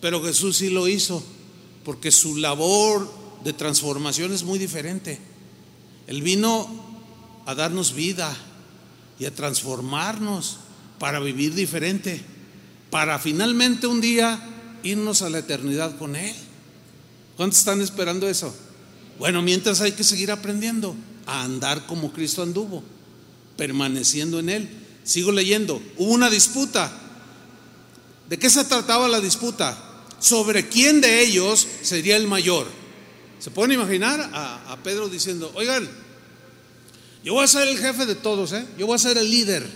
S1: Pero Jesús sí lo hizo, porque su labor de transformación es muy diferente. Él vino a darnos vida y a transformarnos para vivir diferente, para finalmente un día irnos a la eternidad con Él. ¿Cuántos están esperando eso? Bueno, mientras hay que seguir aprendiendo a andar como Cristo anduvo, permaneciendo en Él. Sigo leyendo. Hubo una disputa. ¿De qué se trataba la disputa? Sobre quién de ellos sería el mayor. ¿Se pueden imaginar a, Pedro diciendo, oigan, yo voy a ser el jefe de todos, ¿eh? yo voy a ser el líder?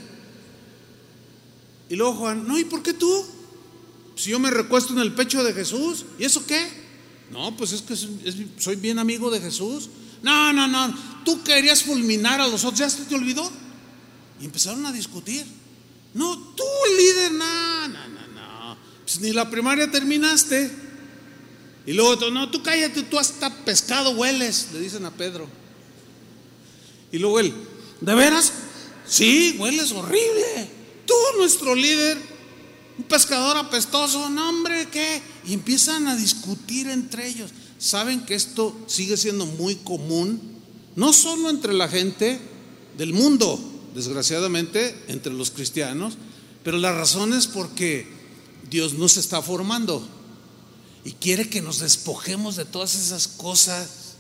S1: Y luego Juan, no, ¿y por qué tú? Si yo me recuesto en el pecho de Jesús, ¿y eso qué? No, pues es que soy bien amigo de Jesús. No, no, no, tú querías fulminar a los otros, ¿ya se te olvidó? Y empezaron a discutir. No, tú líder, no, no, no, no. Pues ni la primaria terminaste. Y luego, no, tú cállate, tú hasta pescado hueles, le dicen a Pedro. Y luego él, ¿de veras? Sí, hueles horrible. Tú, nuestro líder, un pescador apestoso, no hombre, ¿qué? Empiezan a discutir entre ellos. ¿Saben que esto sigue siendo muy común? No solo entre la gente del mundo, desgraciadamente, entre los cristianos, pero la razón es porque Dios nos está formando y quiere que nos despojemos de todas esas cosas.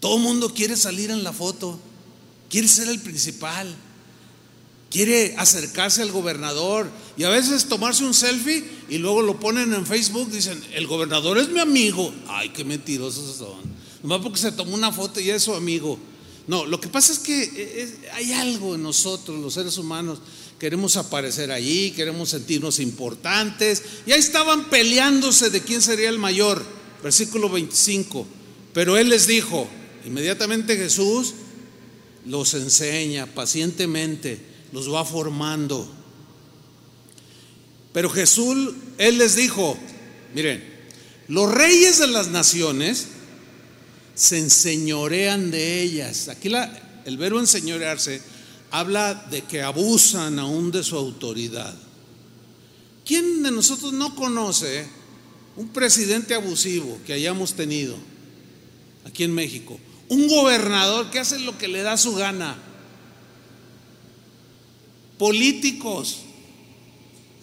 S1: Todo el mundo quiere salir en la foto, quiere ser el principal, quiere acercarse al gobernador y a veces tomarse un selfie y luego lo ponen en Facebook, dicen, el gobernador es mi amigo. Ay, qué mentirosos son. Nomás porque se tomó una foto y es su amigo. No, lo que pasa es que eh, hay algo en nosotros, los seres humanos, queremos aparecer allí, queremos sentirnos importantes. Y ahí estaban peleándose de quién sería el mayor. Versículo 25. Pero él les dijo, inmediatamente Jesús los enseña pacientemente, los va formando. Pero Jesús, él les dijo, miren, los reyes de las naciones se enseñorean de ellas. Aquí la, el verbo enseñorearse habla de que abusan aún de su autoridad. ¿Quién de nosotros no conoce un presidente abusivo que hayamos tenido aquí en México? Un gobernador que hace lo que le da su gana. Políticos,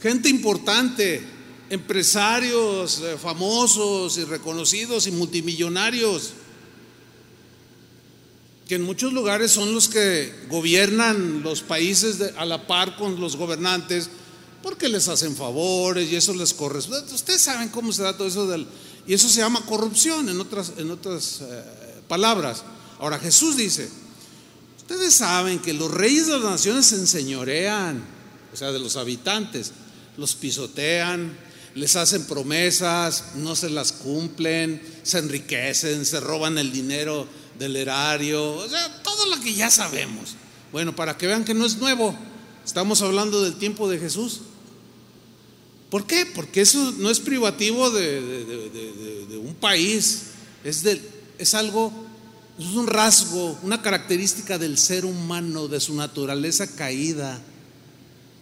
S1: gente importante, empresarios eh, famosos y reconocidos y multimillonarios que en muchos lugares son los que gobiernan los países a la par con los gobernantes, porque les hacen favores y eso les corresponde. Ustedes saben cómo se da todo eso del... Y eso se llama corrupción en otras, en otras eh, palabras. Ahora Jesús dice, ustedes saben que los reyes de las naciones se enseñorean, o sea, de los habitantes, los pisotean, les hacen promesas, no se las cumplen, se enriquecen, se roban el dinero del erario, o sea, todo lo que ya sabemos. Bueno, para que vean que no es nuevo, estamos hablando del tiempo de Jesús. ¿Por qué? Porque eso no es privativo de, un país, es, es algo, es un rasgo, una característica del ser humano, de su naturaleza caída.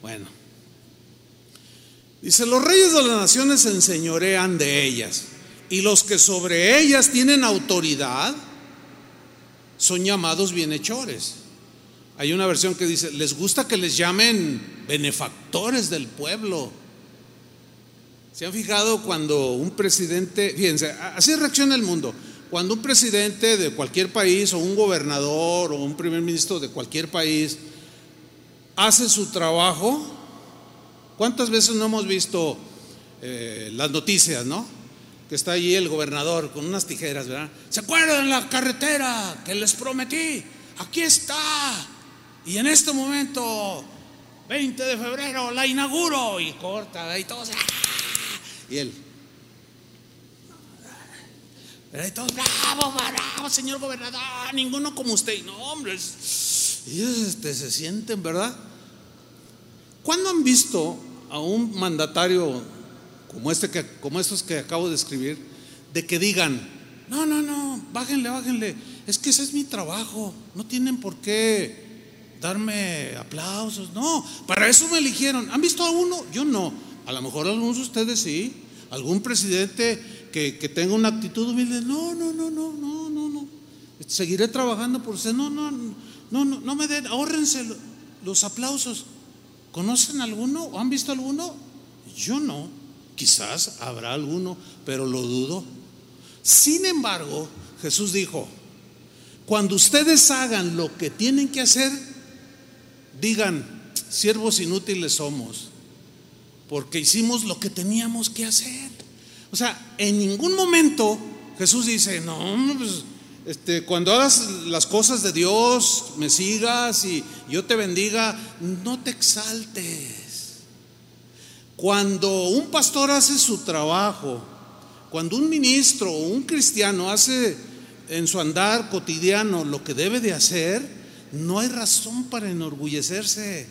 S1: Bueno, dice, los reyes de las naciones se enseñorean de ellas, y los que sobre ellas tienen autoridad, son llamados bienhechores. Hay una versión que dice, les gusta que les llamen benefactores del pueblo. ¿Se han fijado cuando un presidente, fíjense, así reacciona el mundo, cuando un presidente de cualquier país o un gobernador o un primer ministro de cualquier país hace su trabajo, ¿cuántas veces no hemos visto eh, las noticias, no? que está allí el gobernador con unas tijeras, ¿verdad? ¿Se acuerdan la carretera que les prometí? Aquí está. Y en este momento, 20 de febrero, la inauguro y corta y todo. Y él. Y todos, bravo, bravo, señor gobernador, ninguno como usted. No, hombre, ellos este, se sienten, ¿verdad? ¿Cuándo han visto a un mandatario como, este que, como estos que acabo de escribir, de que digan, no, no, no, bájenle, bájenle, es que ese es mi trabajo, no tienen por qué darme aplausos, no, para eso me eligieron. ¿Han visto a uno? Yo no, a lo mejor algunos de ustedes sí, algún presidente que, tenga una actitud humilde, no, no, no, no, no, no, no, seguiré trabajando por usted, no, no, no, no, no me den, ahórrense los aplausos. ¿Conocen alguno o han visto alguno? Yo no. Quizás habrá alguno, pero lo dudo. Sin embargo, Jesús dijo, cuando ustedes hagan lo que tienen que hacer, digan, siervos inútiles somos, porque hicimos lo que teníamos que hacer. O sea, en ningún momento Jesús dice, no, pues, este, cuando hagas las cosas de Dios, me sigas y yo te bendiga, no te exaltes. Cuando un pastor hace su trabajo, cuando un ministro o un cristiano hace en su andar cotidiano lo que debe de hacer, no hay razón para enorgullecerse,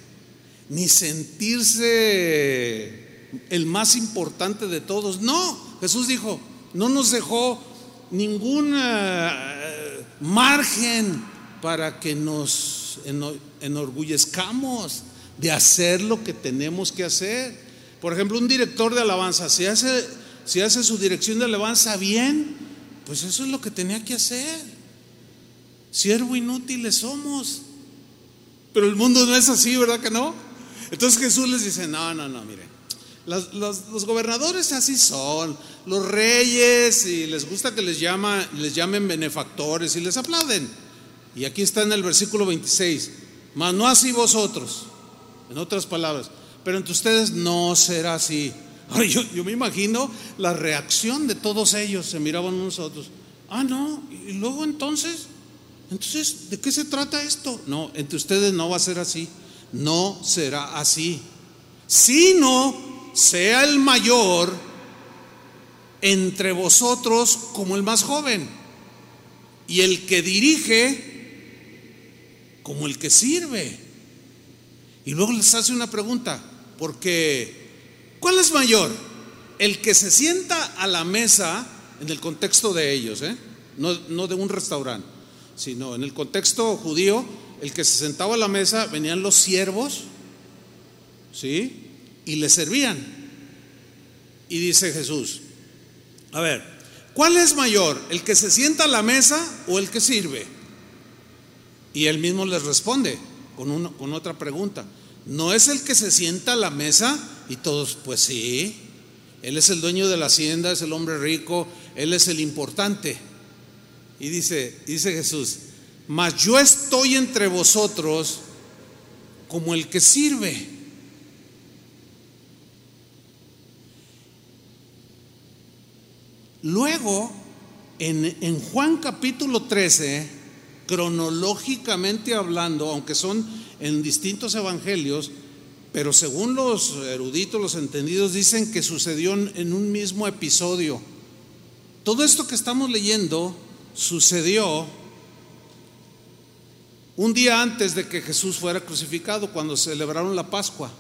S1: ni sentirse el más importante de todos. No, Jesús dijo, no nos dejó ningún eh, margen para que nos enorgullezcamos de hacer lo que tenemos que hacer. Por ejemplo, un director de alabanza, si hace, su dirección de alabanza bien, pues eso es lo que tenía que hacer. Siervo inútiles somos. Pero el mundo no es así, ¿verdad que no? Entonces Jesús les dice, no, no, no, miren, los, gobernadores así son, los reyes, y les gusta que les, llama, les llamen benefactores y les aplauden. Y aquí está en el versículo 26, mas no así vosotros, en otras palabras, pero entre ustedes no será así. Ahora yo, me imagino la reacción de todos ellos, se miraban unos a otros. Ah, no, y luego entonces, entonces, ¿de qué se trata esto? No, entre ustedes no va a ser así, no será así, sino sea el mayor entre vosotros como el más joven, y el que dirige como el que sirve. Y luego les hace una pregunta, porque ¿cuál es mayor? El que se sienta a la mesa en el contexto de ellos, ¿eh? no, no de un restaurante, sino en el contexto judío, el que se sentaba a la mesa venían los siervos, ¿sí? Y le servían. Y dice Jesús, a ver, ¿cuál es mayor, el que se sienta a la mesa o el que sirve? Y él mismo les responde con, con otra pregunta. ¿No es el que se sienta a la mesa? Y todos, pues sí, él es el dueño de la hacienda, es el hombre rico, él es el importante. Y dice, dice Jesús, mas yo estoy entre vosotros como el que sirve. Luego, en, Juan capítulo 13, cronológicamente hablando, aunque son en distintos evangelios, pero según los eruditos, los entendidos, dicen que sucedió en un mismo episodio. Todo esto que estamos leyendo sucedió un día antes de que Jesús fuera crucificado, cuando celebraron la Pascua.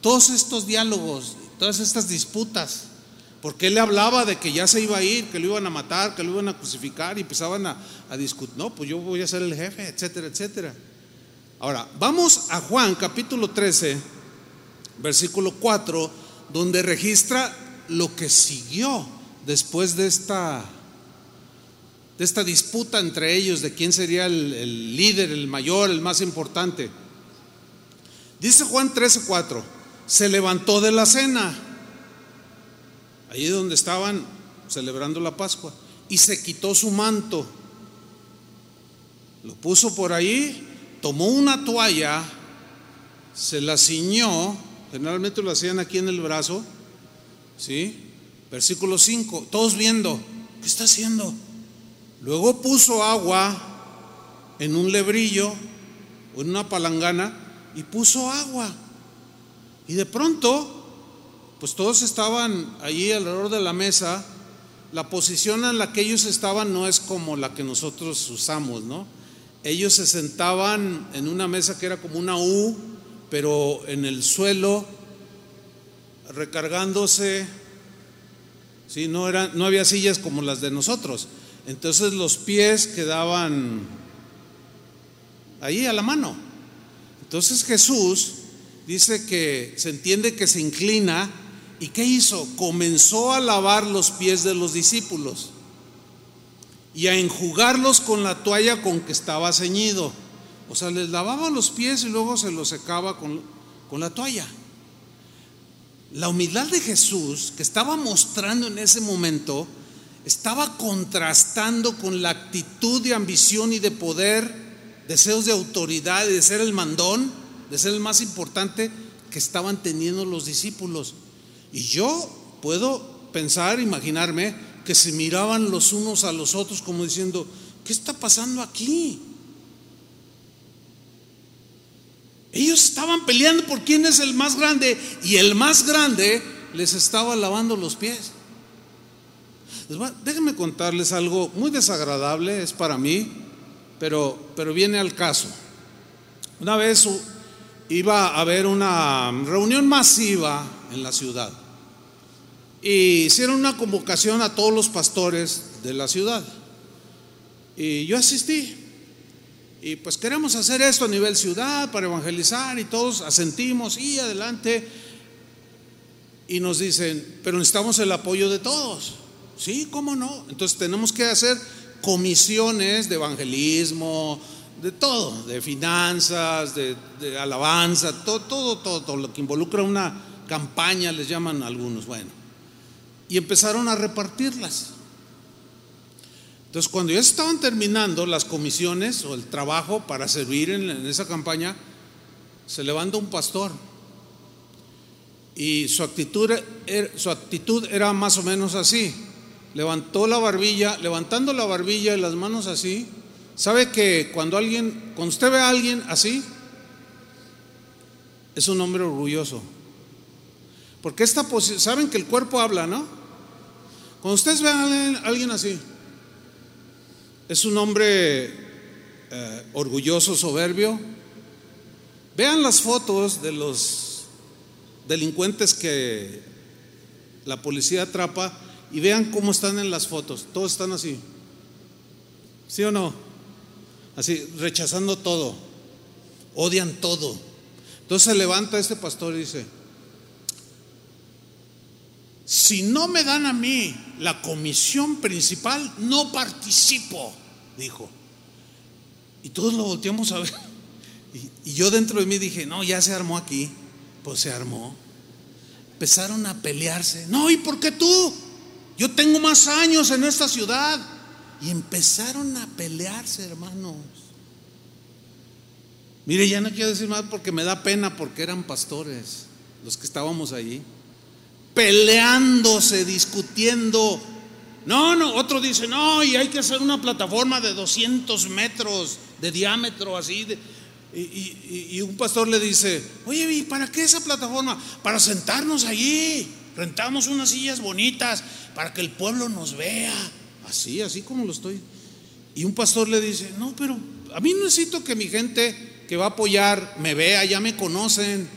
S1: Todos estos diálogos, todas estas disputas, porque él le hablaba de que ya se iba a ir, que lo iban a matar, que lo iban a crucificar y empezaban a, discutir, no, pues yo voy a ser el jefe, etcétera, etcétera. Ahora, vamos a Juan capítulo 13, versículo 4, donde registra lo que siguió después de esta, de esta disputa entre ellos de quién sería el, el líder, el mayor, el más importante. Dice Juan 13, 4, se levantó de la cena allí donde estaban celebrando la Pascua, y se quitó su manto, lo puso por ahí, tomó una toalla, se la ciñó, generalmente lo hacían aquí en el brazo, ¿sí? Versículo 5, todos viendo, ¿qué está haciendo? Luego puso agua en un lebrillo o en una palangana y puso agua. Y de pronto pues todos estaban allí alrededor de la mesa. La posición en la que ellos estaban no es como la que nosotros usamos, ¿no? Ellos se sentaban en una mesa que era como una U, pero en el suelo, recargándose. ¿sí? No, no había sillas como las de nosotros. Entonces los pies quedaban ahí a la mano. Entonces Jesús dice que se entiende que se inclina y ¿qué hizo? Comenzó a lavar los pies de los discípulos y a enjugarlos con la toalla con que estaba ceñido. O sea, les lavaba los pies y luego se los secaba con, con la toalla. La humildad de Jesús que estaba mostrando en ese momento estaba contrastando con la actitud de ambición y de poder, deseos de autoridad, de ser el mandón, de ser el más importante que estaban teniendo los discípulos. Y yo puedo pensar, imaginarme, que se miraban los unos a los otros como diciendo, ¿qué está pasando aquí? Ellos estaban peleando por quién es el más grande y el más grande les estaba lavando los pies. Déjenme contarles algo muy desagradable, es para mí, pero, pero viene al caso. Una vez iba a haber una reunión masiva en la ciudad y hicieron una convocación a todos los pastores de la ciudad. Y yo asistí. Y pues queremos hacer esto a nivel ciudad para evangelizar y todos asentimos y adelante. Y nos dicen, pero necesitamos el apoyo de todos. Sí, ¿cómo no? Entonces tenemos que hacer comisiones de evangelismo, de todo, de finanzas, de, alabanza, todo, todo, todo, todo, lo que involucra una campaña, les llaman algunos. Bueno, y empezaron a repartirlas. Entonces, cuando ya estaban terminando las comisiones o el trabajo para servir en, en esa campaña, se levanta un pastor y su actitud, su actitud era más o menos así levantó la barbilla, levantando la barbilla y las manos así. ¿Sabe que cuando alguien, cuando usted ve a alguien así, es un hombre orgulloso? Porque esta posición, saben que el cuerpo habla, ¿no? Cuando ustedes ven a alguien, así, es un hombre eh, orgulloso, soberbio. Vean las fotos de los delincuentes que la policía atrapa y vean cómo están en las fotos. Todos están así. ¿Sí o no? Así, rechazando todo. Odian todo. Entonces se levanta este pastor y dice, si no me dan a mí la comisión principal, no participo, dijo. Y todos lo volteamos a ver. Y, yo dentro de mí dije, no, ya se armó aquí. Pues se armó. Empezaron a pelearse. No, ¿y por qué tú? Yo tengo más años en esta ciudad. Y empezaron a pelearse, hermanos. Mire, ya no quiero decir más porque me da pena porque eran pastores los que estábamos allí. Peleándose, discutiendo. No, no, otro dice, no, y hay que hacer una plataforma de 200 metros de diámetro, así. y, y, un pastor le dice, oye, ¿y para qué esa plataforma? Para sentarnos allí. Rentamos unas sillas bonitas para que el pueblo nos vea. Así, así como lo estoy. Y un pastor le dice, no, pero a mí necesito que mi gente que va a apoyar me vea, ya me conocen.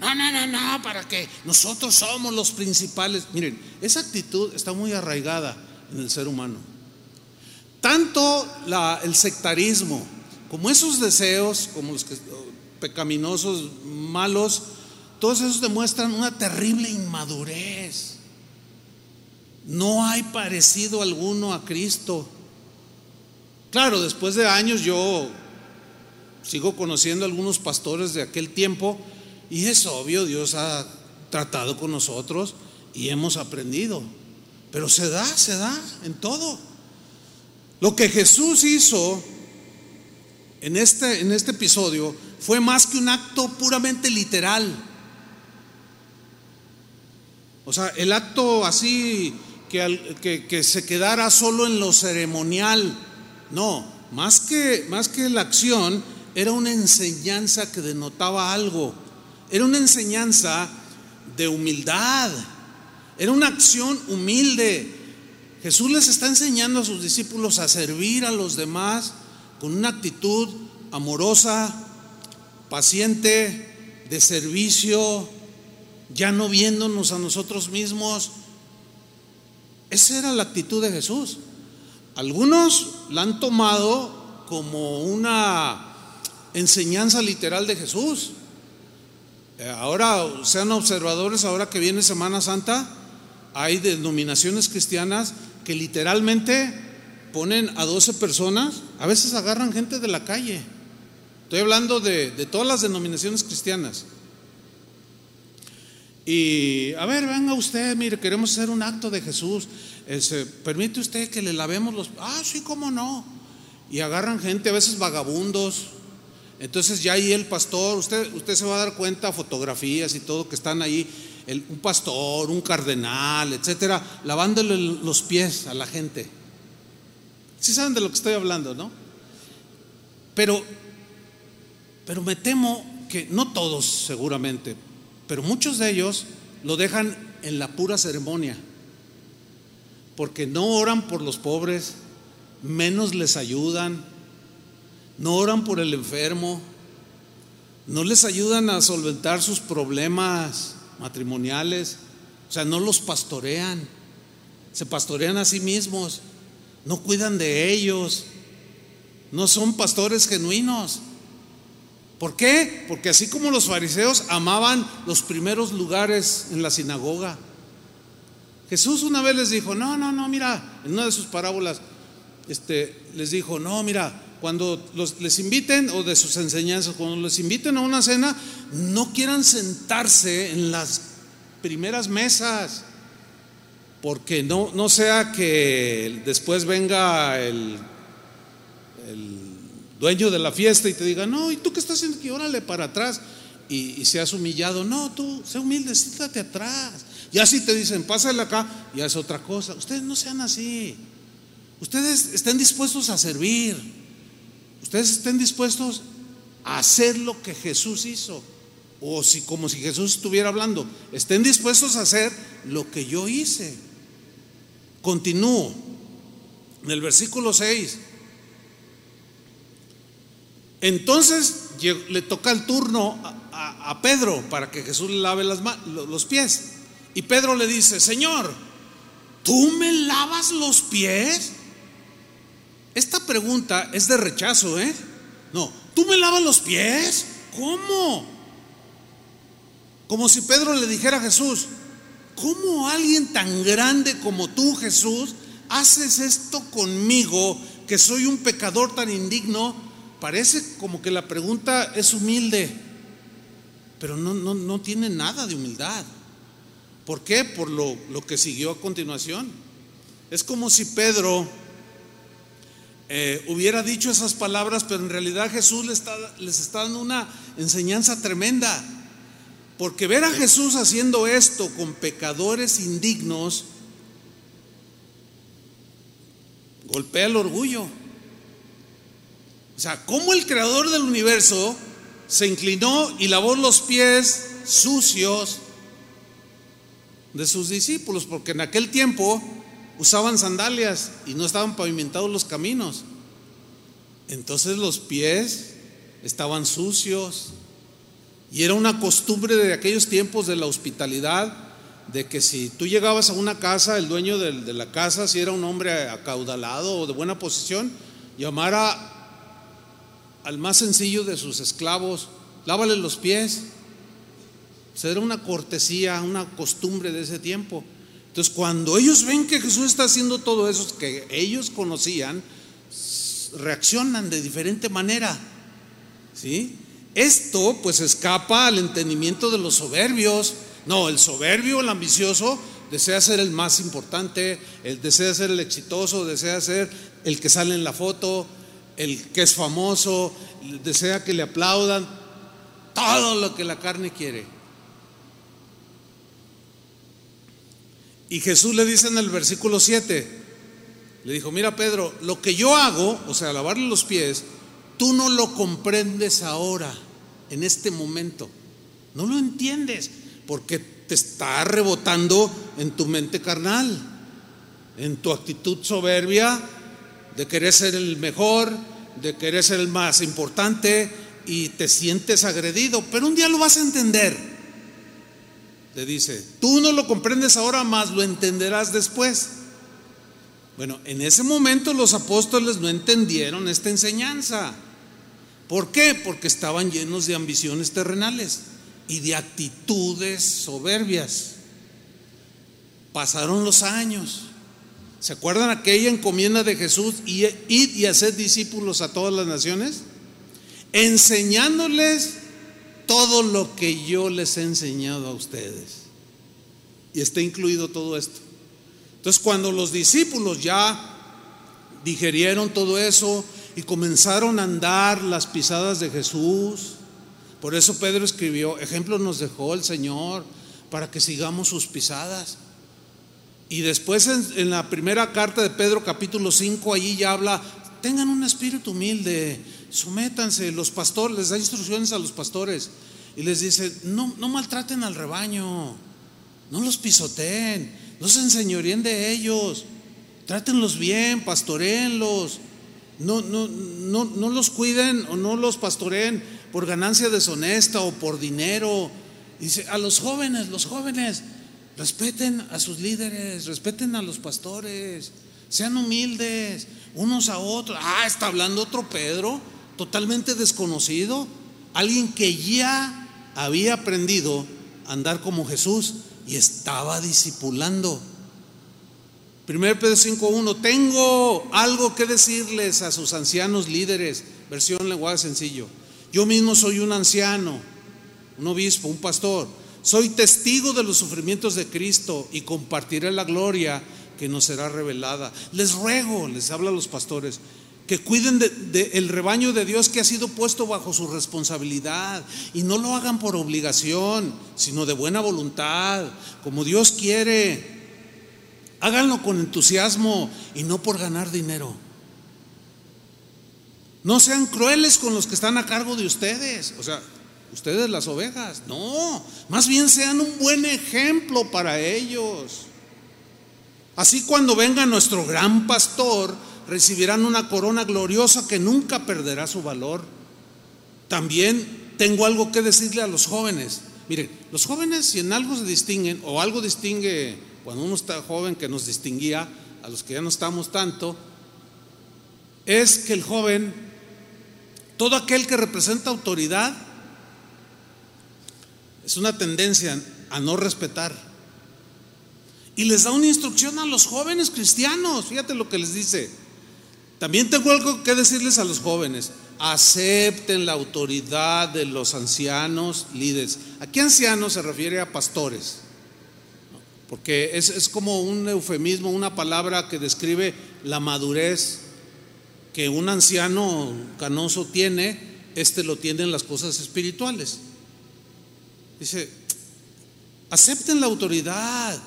S1: No, no, no, no, para que nosotros somos los principales. Miren, esa actitud está muy arraigada en el ser humano. Tanto el sectarismo como esos deseos, como los que, pecaminosos, malos, todos esos demuestran una terrible inmadurez. No hay parecido alguno a Cristo. Claro, después de años yo sigo conociendo a algunos pastores de aquel tiempo y es obvio, Dios ha tratado con nosotros y hemos aprendido. Pero se da, se da en todo. Lo que Jesús hizo en este, en este episodio fue más que un acto puramente literal. O sea, el acto así que, que, se quedara solo en lo ceremonial, no, más que, más que la acción, era una enseñanza que denotaba algo, era una enseñanza de humildad. Era una acción humilde. Jesús les está enseñando a sus discípulos a servir a los demás con una actitud amorosa, paciente, de servicio, ya no viéndonos a nosotros mismos. Esa era la actitud de Jesús. Algunos la han tomado como una enseñanza literal de Jesús. Eh, ahora, sean observadores, ahora que viene Semana Santa, hay denominaciones cristianas que literalmente ponen a 12 personas, a veces agarran gente de la calle. Estoy hablando de, todas las denominaciones cristianas. Y a ver, venga usted, mire, queremos hacer un acto de Jesús. Ese, ¿Permite usted que le lavemos los... Ah, sí, cómo no. Y agarran gente, a veces vagabundos. Entonces ya ahí el pastor, usted, usted se va a dar cuenta, fotografías y todo que están ahí, un pastor, un cardenal, etcétera, lavándole los pies a la gente. Sí saben de lo que estoy hablando, ¿no? Pero, pero me temo que no todos seguramente, pero muchos de ellos lo dejan en la pura ceremonia, porque no oran por los pobres, menos les ayudan, no oran por el enfermo, no les ayudan a solventar sus problemas matrimoniales, o sea, no los pastorean, se pastorean a sí mismos, no cuidan de ellos, no son pastores genuinos. ¿Por qué? Porque así como los fariseos amaban los primeros lugares en la sinagoga, Jesús una vez les dijo, no, no, no, mira, en una de sus parábolas, este, les dijo, no, mira, cuando les inviten, o de sus enseñanzas, cuando les inviten a una cena, no quieran sentarse en las primeras mesas, porque no, no sea que después venga el, dueño de la fiesta y te diga, no, ¿y tú qué estás haciendo aquí? Órale para atrás. Y, se has humillado, no, tú, sé humilde, siéntate atrás. Y así te dicen, pásale acá, ya es otra cosa. Ustedes no sean así. Ustedes estén dispuestos a servir. Ustedes estén dispuestos a hacer lo que Jesús hizo. O si como si Jesús estuviera hablando, estén dispuestos a hacer lo que yo hice. Continúo. En el versículo 6 entonces le toca el turno a, Pedro para que Jesús le lave los pies. Y Pedro le dice, Señor, ¿tú me lavas los pies? Esta pregunta es de rechazo, ¿eh? No, ¿tú me lavas los pies? ¿Cómo? Como si Pedro le dijera a Jesús, ¿cómo alguien tan grande como tú, Jesús, haces esto conmigo, que soy un pecador tan indigno? parece como que la pregunta es humilde, pero no, no, tiene nada de humildad. ¿Por qué? Por lo, que siguió a continuación. Es como si Pedro eh, hubiera dicho esas palabras, pero en realidad Jesús les está, les está dando una enseñanza tremenda. Porque ver a Jesús haciendo esto con pecadores indignos golpea el orgullo. O sea, cómo el creador del universo se inclinó y lavó los pies sucios de sus discípulos, porque en aquel tiempo usaban sandalias y no estaban pavimentados los caminos. Entonces los pies estaban sucios y era una costumbre de aquellos tiempos de la hospitalidad, de que si tú llegabas a una casa, el dueño de, la casa, si era un hombre acaudalado o de buena posición, llamara al más sencillo de sus esclavos, lávale los pies. O era una cortesía, una costumbre de ese tiempo. Entonces, cuando ellos ven que Jesús está haciendo todo eso que ellos conocían, reaccionan de diferente manera. ¿Sí? Esto pues escapa al entendimiento de los soberbios. No, el soberbio, el ambicioso, desea ser el más importante, el desea ser el exitoso, desea ser el que sale en la foto, el que es famoso, desea que le aplaudan, todo lo que la carne quiere. Y Jesús le dice en el versículo 7, le dijo, mira Pedro, lo que yo hago, o sea, lavarle los pies, tú no lo comprendes ahora, en este momento. No lo entiendes, porque te está rebotando en tu mente carnal, en tu actitud soberbia de querer ser el mejor, de querer ser el más importante y te sientes agredido, pero un día lo vas a entender. Le dice, tú no lo comprendes ahora, más lo entenderás después. Bueno, en ese momento los apóstoles no entendieron esta enseñanza. ¿Por qué? Porque estaban llenos de ambiciones terrenales y de actitudes soberbias. Pasaron los años. ¿Se acuerdan aquella encomienda de Jesús? Id y hacer discípulos a todas las naciones, enseñándoles todo lo que yo les he enseñado a ustedes. Y está incluido todo esto. Entonces cuando los discípulos ya digerieron todo eso y comenzaron a andar las pisadas de Jesús, por eso Pedro escribió, ejemplo nos dejó el Señor para que sigamos sus pisadas. Y después en, la primera carta de Pedro capítulo 5, allí ya habla, tengan un espíritu humilde, sométanse, los pastores, les da instrucciones a los pastores y les dice, no, no maltraten al rebaño, no los pisoteen, no se enseñoríen de ellos. Trátenlos bien, pastoreenlos. No, no, no, no los cuiden o no los pastoreen por ganancia deshonesta o por dinero. Dice, a los jóvenes, los jóvenes, respeten a sus líderes, respeten a los pastores, sean humildes unos a otros. Ah, está hablando otro Pedro, totalmente desconocido, alguien que ya había aprendido a andar como Jesús y estaba discipulando. 1 Pedro 5.1, tengo algo que decirles a sus ancianos líderes, versión lenguaje sencillo. Yo mismo soy un anciano, un obispo, un pastor. Soy testigo de los sufrimientos de Cristo y compartiré la gloria que nos será revelada. Les ruego, les habla a los pastores, que cuiden del rebaño de Dios que ha sido puesto bajo su responsabilidad y no lo hagan por obligación, sino de buena voluntad, como Dios quiere. Háganlo con entusiasmo y no por ganar dinero. No sean crueles con los que están a cargo de ustedes, o sea, ustedes las ovejas, no, más bien sean un buen ejemplo para ellos. Así cuando venga nuestro gran pastor, recibirán una corona gloriosa que nunca perderá su valor. También tengo algo que decirle a los jóvenes. Miren, los jóvenes si en algo se distinguen o algo distingue cuando uno está joven que nos distinguía a los que ya no estamos tanto, es que el joven, todo aquel que representa autoridad, es una tendencia a no respetar. Y les da una instrucción a los jóvenes cristianos, fíjate lo que les dice. También tengo algo que decirles a los jóvenes. Acepten la autoridad de los ancianos líderes. Aquí anciano se refiere a pastores, porque es, es como un eufemismo, una palabra que describe la madurez que un anciano canoso tiene, este lo tiene en las cosas espirituales. Dice, acepten la autoridad,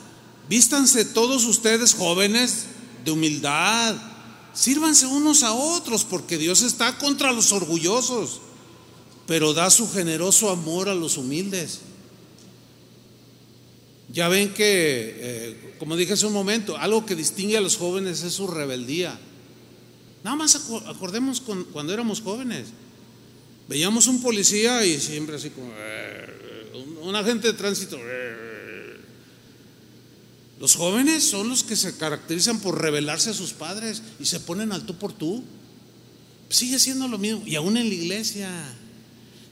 S1: vístanse todos ustedes jóvenes de humildad, Sírvanse unos a otros, porque Dios está contra los orgullosos, pero da su generoso amor a los humildes. Ya ven que, eh, como dije hace un momento, algo que distingue a los jóvenes es su rebeldía. Nada más acordemos cuando éramos jóvenes. Veíamos un policía y siempre así como, eh, un agente de tránsito. Eh, los jóvenes son los que se caracterizan por rebelarse a sus padres y se ponen al tú por tú. Sigue siendo lo mismo. Y aún en la iglesia.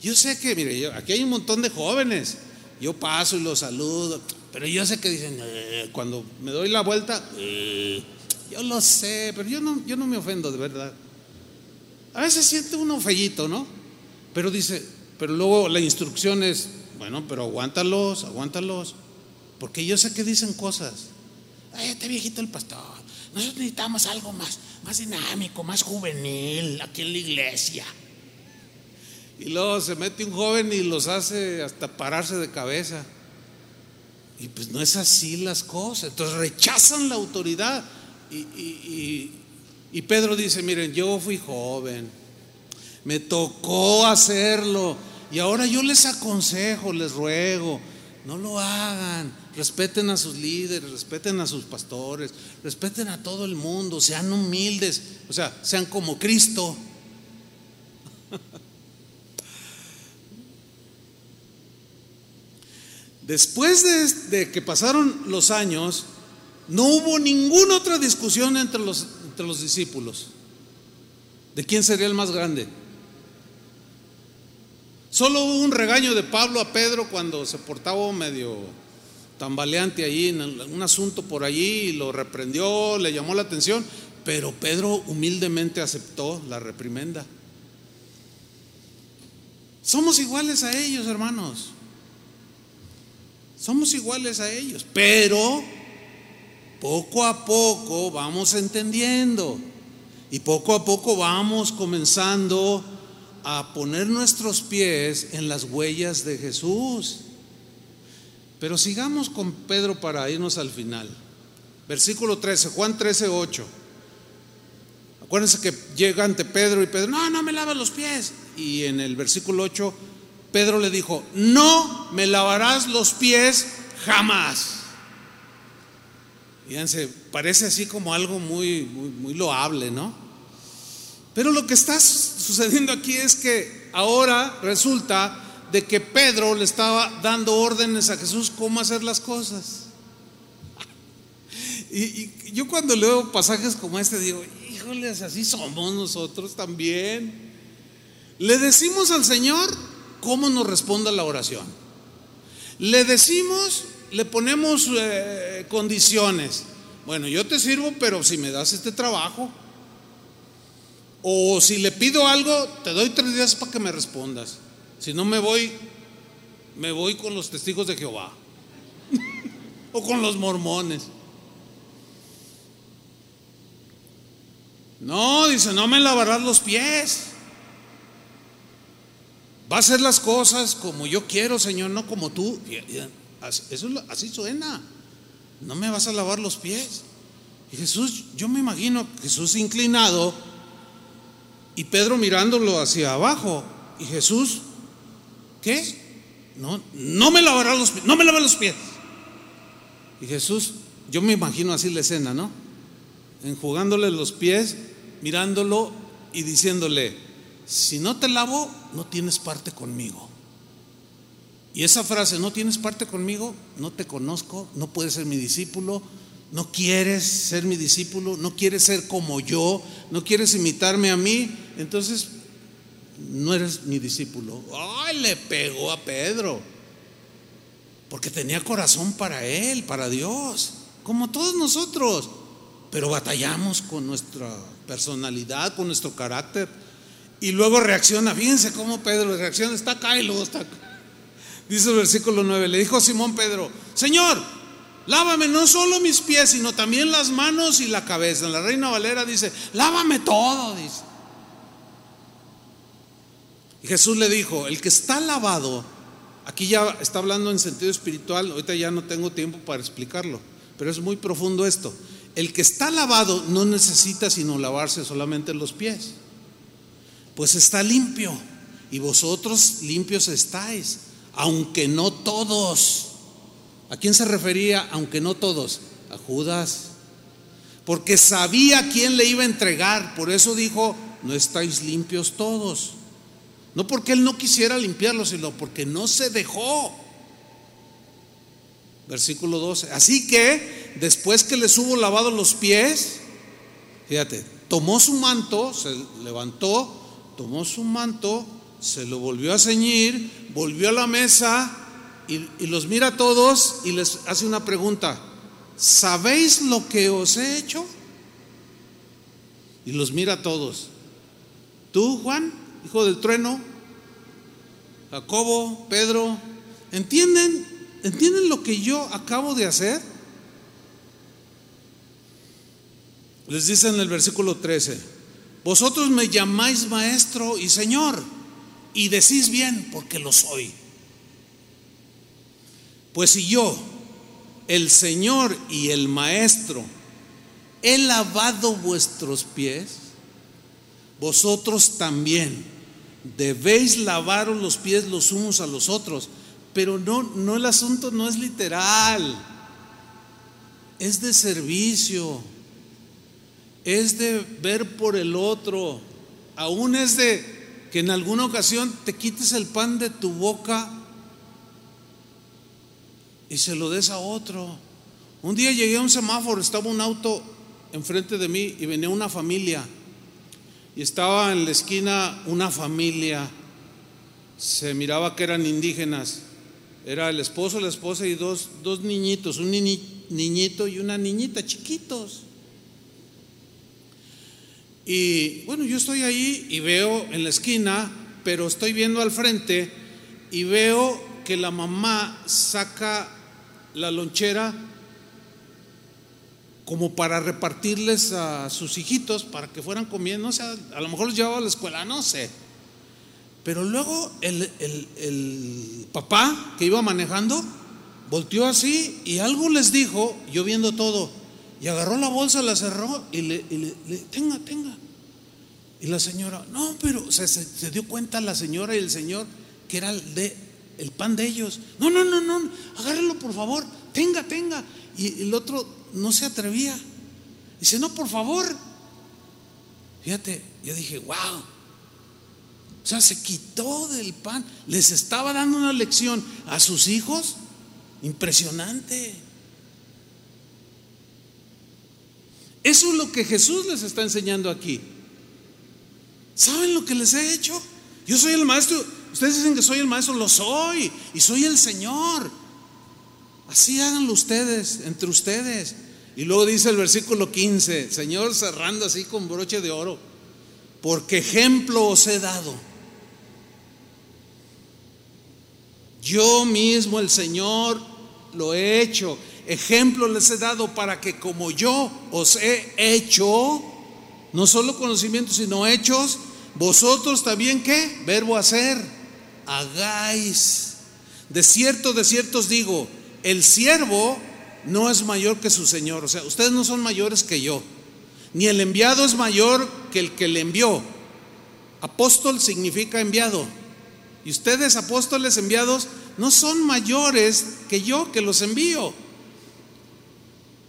S1: Yo sé que, mire, aquí hay un montón de jóvenes. Yo paso y los saludo. Pero yo sé que dicen, eh", cuando me doy la vuelta, eh", yo lo sé, pero yo no, yo no me ofendo de verdad. A veces siente uno fellito, ¿no? Pero dice, pero luego la instrucción es, bueno, pero aguántalos, aguántalos. Porque yo sé que dicen cosas. Ay, este viejito el pastor. Nosotros necesitamos algo más, más dinámico, más juvenil aquí en la iglesia. Y luego se mete un joven y los hace hasta pararse de cabeza. Y pues no es así las cosas. Entonces rechazan la autoridad. Y, y, y Pedro dice, miren, yo fui joven. Me tocó hacerlo. Y ahora yo les aconsejo, les ruego No lo hagan. Respeten a sus líderes, respeten a sus pastores, respeten a todo el mundo, sean humildes, o sea, sean como Cristo. Después de, de, que pasaron los años, no hubo ninguna otra discusión entre los, entre los discípulos de quién sería el más grande. Solo hubo un regaño de Pablo a Pedro cuando se portaba medio tambaleante allí en un asunto por allí y lo reprendió, le llamó la atención, pero Pedro humildemente aceptó la reprimenda. Somos iguales a ellos, hermanos. Somos iguales a ellos, pero poco a poco vamos entendiendo y poco a poco vamos comenzando a poner nuestros pies en las huellas de Jesús. Pero sigamos con Pedro para irnos al final. Versículo 13, Juan 13, 8. Acuérdense que llega ante Pedro y Pedro, no, no me lavas los pies. Y en el versículo 8, Pedro le dijo, no me lavarás los pies jamás. Fíjense, parece así como algo muy, muy, muy loable, ¿no? Pero lo que está sucediendo aquí es que ahora resulta de que Pedro le estaba dando órdenes a Jesús cómo hacer las cosas. Y, yo cuando leo pasajes como este digo, híjoles, así somos nosotros también. Le decimos al Señor cómo nos responda la oración. Le decimos, le ponemos eh, condiciones. Bueno, yo te sirvo, pero si me das este trabajo, o si le pido algo, te doy tres días para que me respondas. Si no me voy, me voy con los testigos de Jehová. o con los mormones. No, dice, no me lavarás los pies. Va a hacer las cosas como yo quiero, Señor, no como tú. Eso así suena. No me vas a lavar los pies. Y Jesús, yo me imagino Jesús inclinado y Pedro mirándolo hacia abajo. Y Jesús, ¿qué? No, no me lavará los pies, no me lava los pies. Y Jesús, yo me imagino así la escena, ¿no? Enjugándole los pies, mirándolo y diciéndole, si no te lavo, no tienes parte conmigo. Y esa frase, no tienes parte conmigo, no te conozco, no puedes ser mi discípulo, no quieres ser mi discípulo, no quieres ser como yo, no quieres imitarme a mí, entonces no eres mi discípulo. Ay, le pegó a Pedro, porque tenía corazón para él, para Dios, como todos nosotros, pero batallamos con nuestra personalidad, con nuestro carácter, y luego reacciona, fíjense cómo Pedro reacciona, está acá y luego está acá. Dice el versículo 9, le dijo Simón Pedro, Señor, Lávame no solo mis pies, sino también las manos y la cabeza. La Reina Valera dice, lávame todo, dice. Y Jesús le dijo, el que está lavado, aquí ya está hablando en sentido espiritual, ahorita ya no tengo tiempo para explicarlo, pero es muy profundo esto. El que está lavado no necesita sino lavarse solamente los pies, pues está limpio y vosotros limpios estáis, aunque no todos. ¿A quién se refería, aunque no todos? A Judas. Porque sabía quién le iba a entregar. Por eso dijo, no estáis limpios todos. No porque él no quisiera limpiarlos, sino porque no se dejó. Versículo 12. Así que después que les hubo lavado los pies, fíjate, tomó su manto, se levantó, tomó su manto, se lo volvió a ceñir, volvió a la mesa y, los mira a todos y les hace una pregunta. ¿Sabéis lo que os he hecho? Y los mira a todos. Tú, Juan, hijo del trueno, Jacobo, Pedro, ¿entienden? ¿Entienden lo que yo acabo de hacer? Les dice en el versículo 13, vosotros me llamáis maestro y señor, y decís bien porque lo soy. Pues si yo, el Señor y el Maestro, he lavado vuestros pies, vosotros también debéis lavaros los pies los unos a los otros, Pero no, no el asunto no es literal, es de servicio, es de ver por el otro, aún es de que en alguna ocasión te quites el pan de tu boca y se lo des a otro. Un día llegué a un semáforo, estaba un auto enfrente de mí y venía una familia. Y estaba en la esquina una familia. Se miraba que eran indígenas. Era el esposo, la esposa y dos, dos niñitos, un niñito y una niñita, chiquitos. Y bueno, yo estoy ahí y veo en la esquina, pero estoy viendo al frente y veo que la mamá saca la lonchera como para repartirles a sus hijitos para que fueran comiendo, o sea, a lo mejor los llevaba a la escuela, no sé. Pero luego el, el, papá que iba manejando volteó así y algo les dijo, yo viendo todo, y agarró la bolsa, la cerró y le, le, tenga, tenga. Y la señora, no, pero se, se, dio cuenta la señora y el señor que era el, de, el pan de ellos. No, no, no, no, agárrelo por favor, tenga, tenga. Y el otro no se atrevía. Dice, no, por favor. Fíjate, yo dije, wow. O sea, se quitó del pan. Les estaba dando una lección a sus hijos. Impresionante. Eso es lo que Jesús les está enseñando aquí. ¿Saben lo que les he hecho? Yo soy el maestro. Ustedes dicen que soy el maestro, lo soy. Y soy el Señor. Así háganlo ustedes, entre ustedes. Y luego dice el versículo 15, Señor cerrando así con broche de oro, porque ejemplo os he dado. Yo mismo, el Señor, lo he hecho. Ejemplo les he dado para que como yo os he hecho, no solo conocimientos, sino hechos, vosotros también qué? Verbo hacer, hagáis. De cierto, de cierto os digo, el siervo no es mayor que su Señor. O sea, ustedes no son mayores que yo. Ni el enviado es mayor que el que le envió. Apóstol significa enviado. Y ustedes, apóstoles enviados, no son mayores que yo que los envío.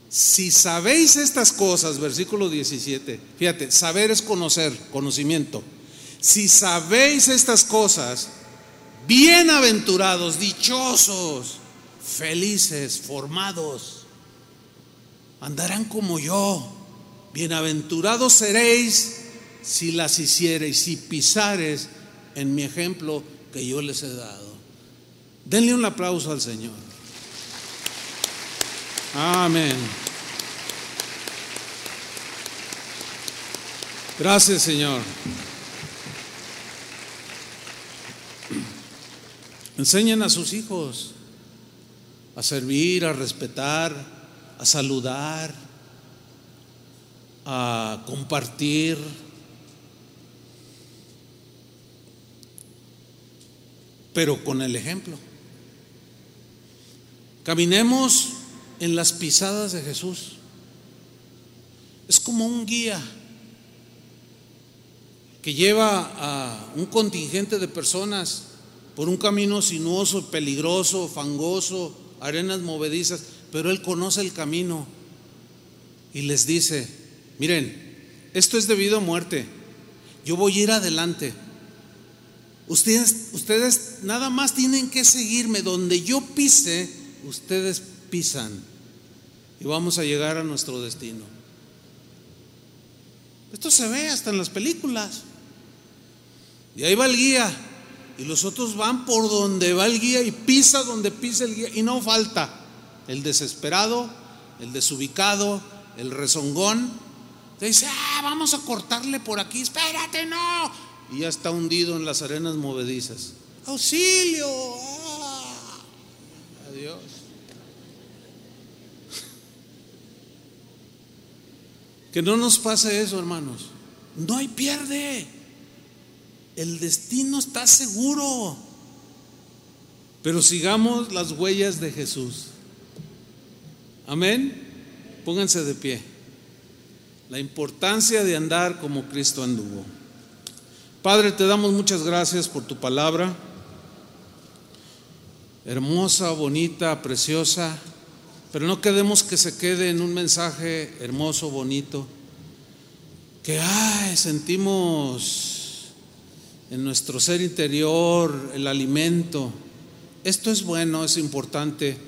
S1: Si sabéis estas cosas, versículo 17, fíjate, saber es conocer, conocimiento. Si sabéis estas cosas, bienaventurados, dichosos, felices, formados, andarán como yo. Bienaventurados seréis si las hiciereis, si pisares en mi ejemplo que yo les he dado. Denle un aplauso al Señor. Amén. Gracias, Señor. Enseñen a sus hijos a servir, a respetar, a saludar, a compartir. Pero con el ejemplo. Caminemos en las pisadas de Jesús. Es como un guía que lleva a un contingente de personas por un camino sinuoso, peligroso, fangoso, arenas movedizas, pero Él conoce el camino y les dice, miren, esto es debido a muerte, yo voy a ir adelante. Ustedes, ustedes nada más tienen que seguirme, donde yo pise, ustedes pisan y vamos a llegar a nuestro destino. Esto se ve hasta en las películas. Y ahí va el guía y los otros van por donde va el guía y pisa donde pisa el guía. Y no falta el desesperado, el desubicado, el rezongón. Te dice, ah, vamos a cortarle por aquí, espérate, no. Y ya está hundido en las arenas movedizas. Auxilio. Ah, adiós. Que no nos pase eso, hermanos. No hay pierde. El destino está seguro. Pero sigamos las huellas de Jesús. Amén. Pónganse de pie. La importancia de andar como Cristo anduvo. Padre, te damos muchas gracias por tu palabra. hermosa, bonita, preciosa, pero no quedemos que se quede en un mensaje hermoso, bonito, que ay, sentimos en nuestro ser interior el alimento. Esto es bueno, es importante,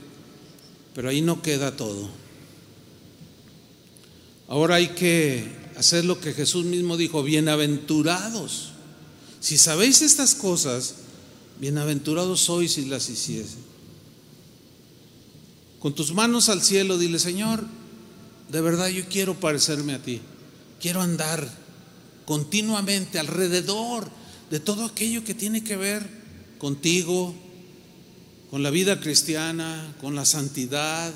S1: pero ahí no queda todo. Ahora hay que hacer lo que Jesús mismo dijo, bienaventurados. Si sabéis estas cosas, bienaventurados sois si las hiciese. Con tus manos al cielo, dile, Señor, de verdad yo quiero parecerme a ti. Quiero andar continuamente alrededor de todo aquello que tiene que ver contigo, con la vida cristiana, con la santidad.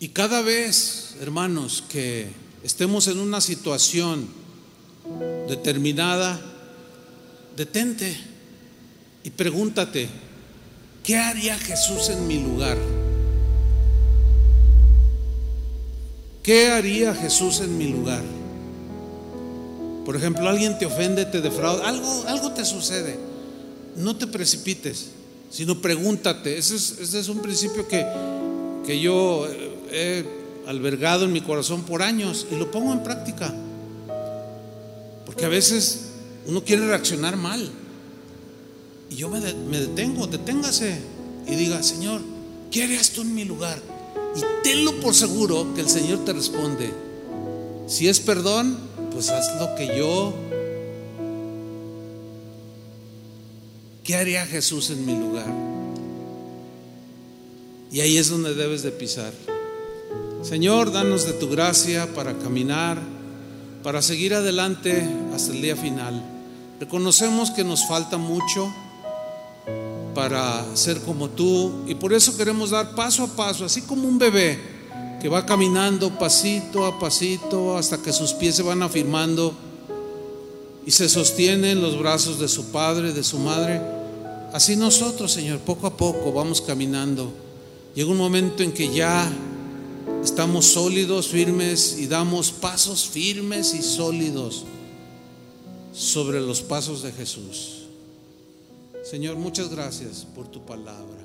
S1: Y cada vez, hermanos, que estemos en una situación determinada, detente y pregúntate, ¿qué haría Jesús en mi lugar? ¿Qué haría Jesús en mi lugar? Por ejemplo, alguien te ofende, te defrauda, algo, algo te sucede. No te precipites, sino pregúntate. Ese es, un principio que, que yo he albergado en mi corazón por años y lo pongo en práctica. Porque a veces uno quiere reaccionar mal. Y yo me, detengo, deténgase y diga, Señor, ¿qué harías tú en mi lugar? Y tenlo por seguro que el Señor te responde. Si es perdón, pues haz lo que yo. ¿Qué haría Jesús en mi lugar? Y ahí es donde debes de pisar. Señor, danos de tu gracia para caminar, para seguir adelante hasta el día final. Reconocemos que nos falta mucho para ser como tú y por eso queremos dar paso a paso, así como un bebé que va caminando pasito a pasito hasta que sus pies se van afirmando y se sostiene en los brazos de su padre, de su madre. Así nosotros, Señor, poco a poco vamos caminando. Llega un momento en que ya estamos sólidos, firmes y damos pasos firmes y sólidos sobre los pasos de Jesús. Señor, muchas gracias por tu palabra.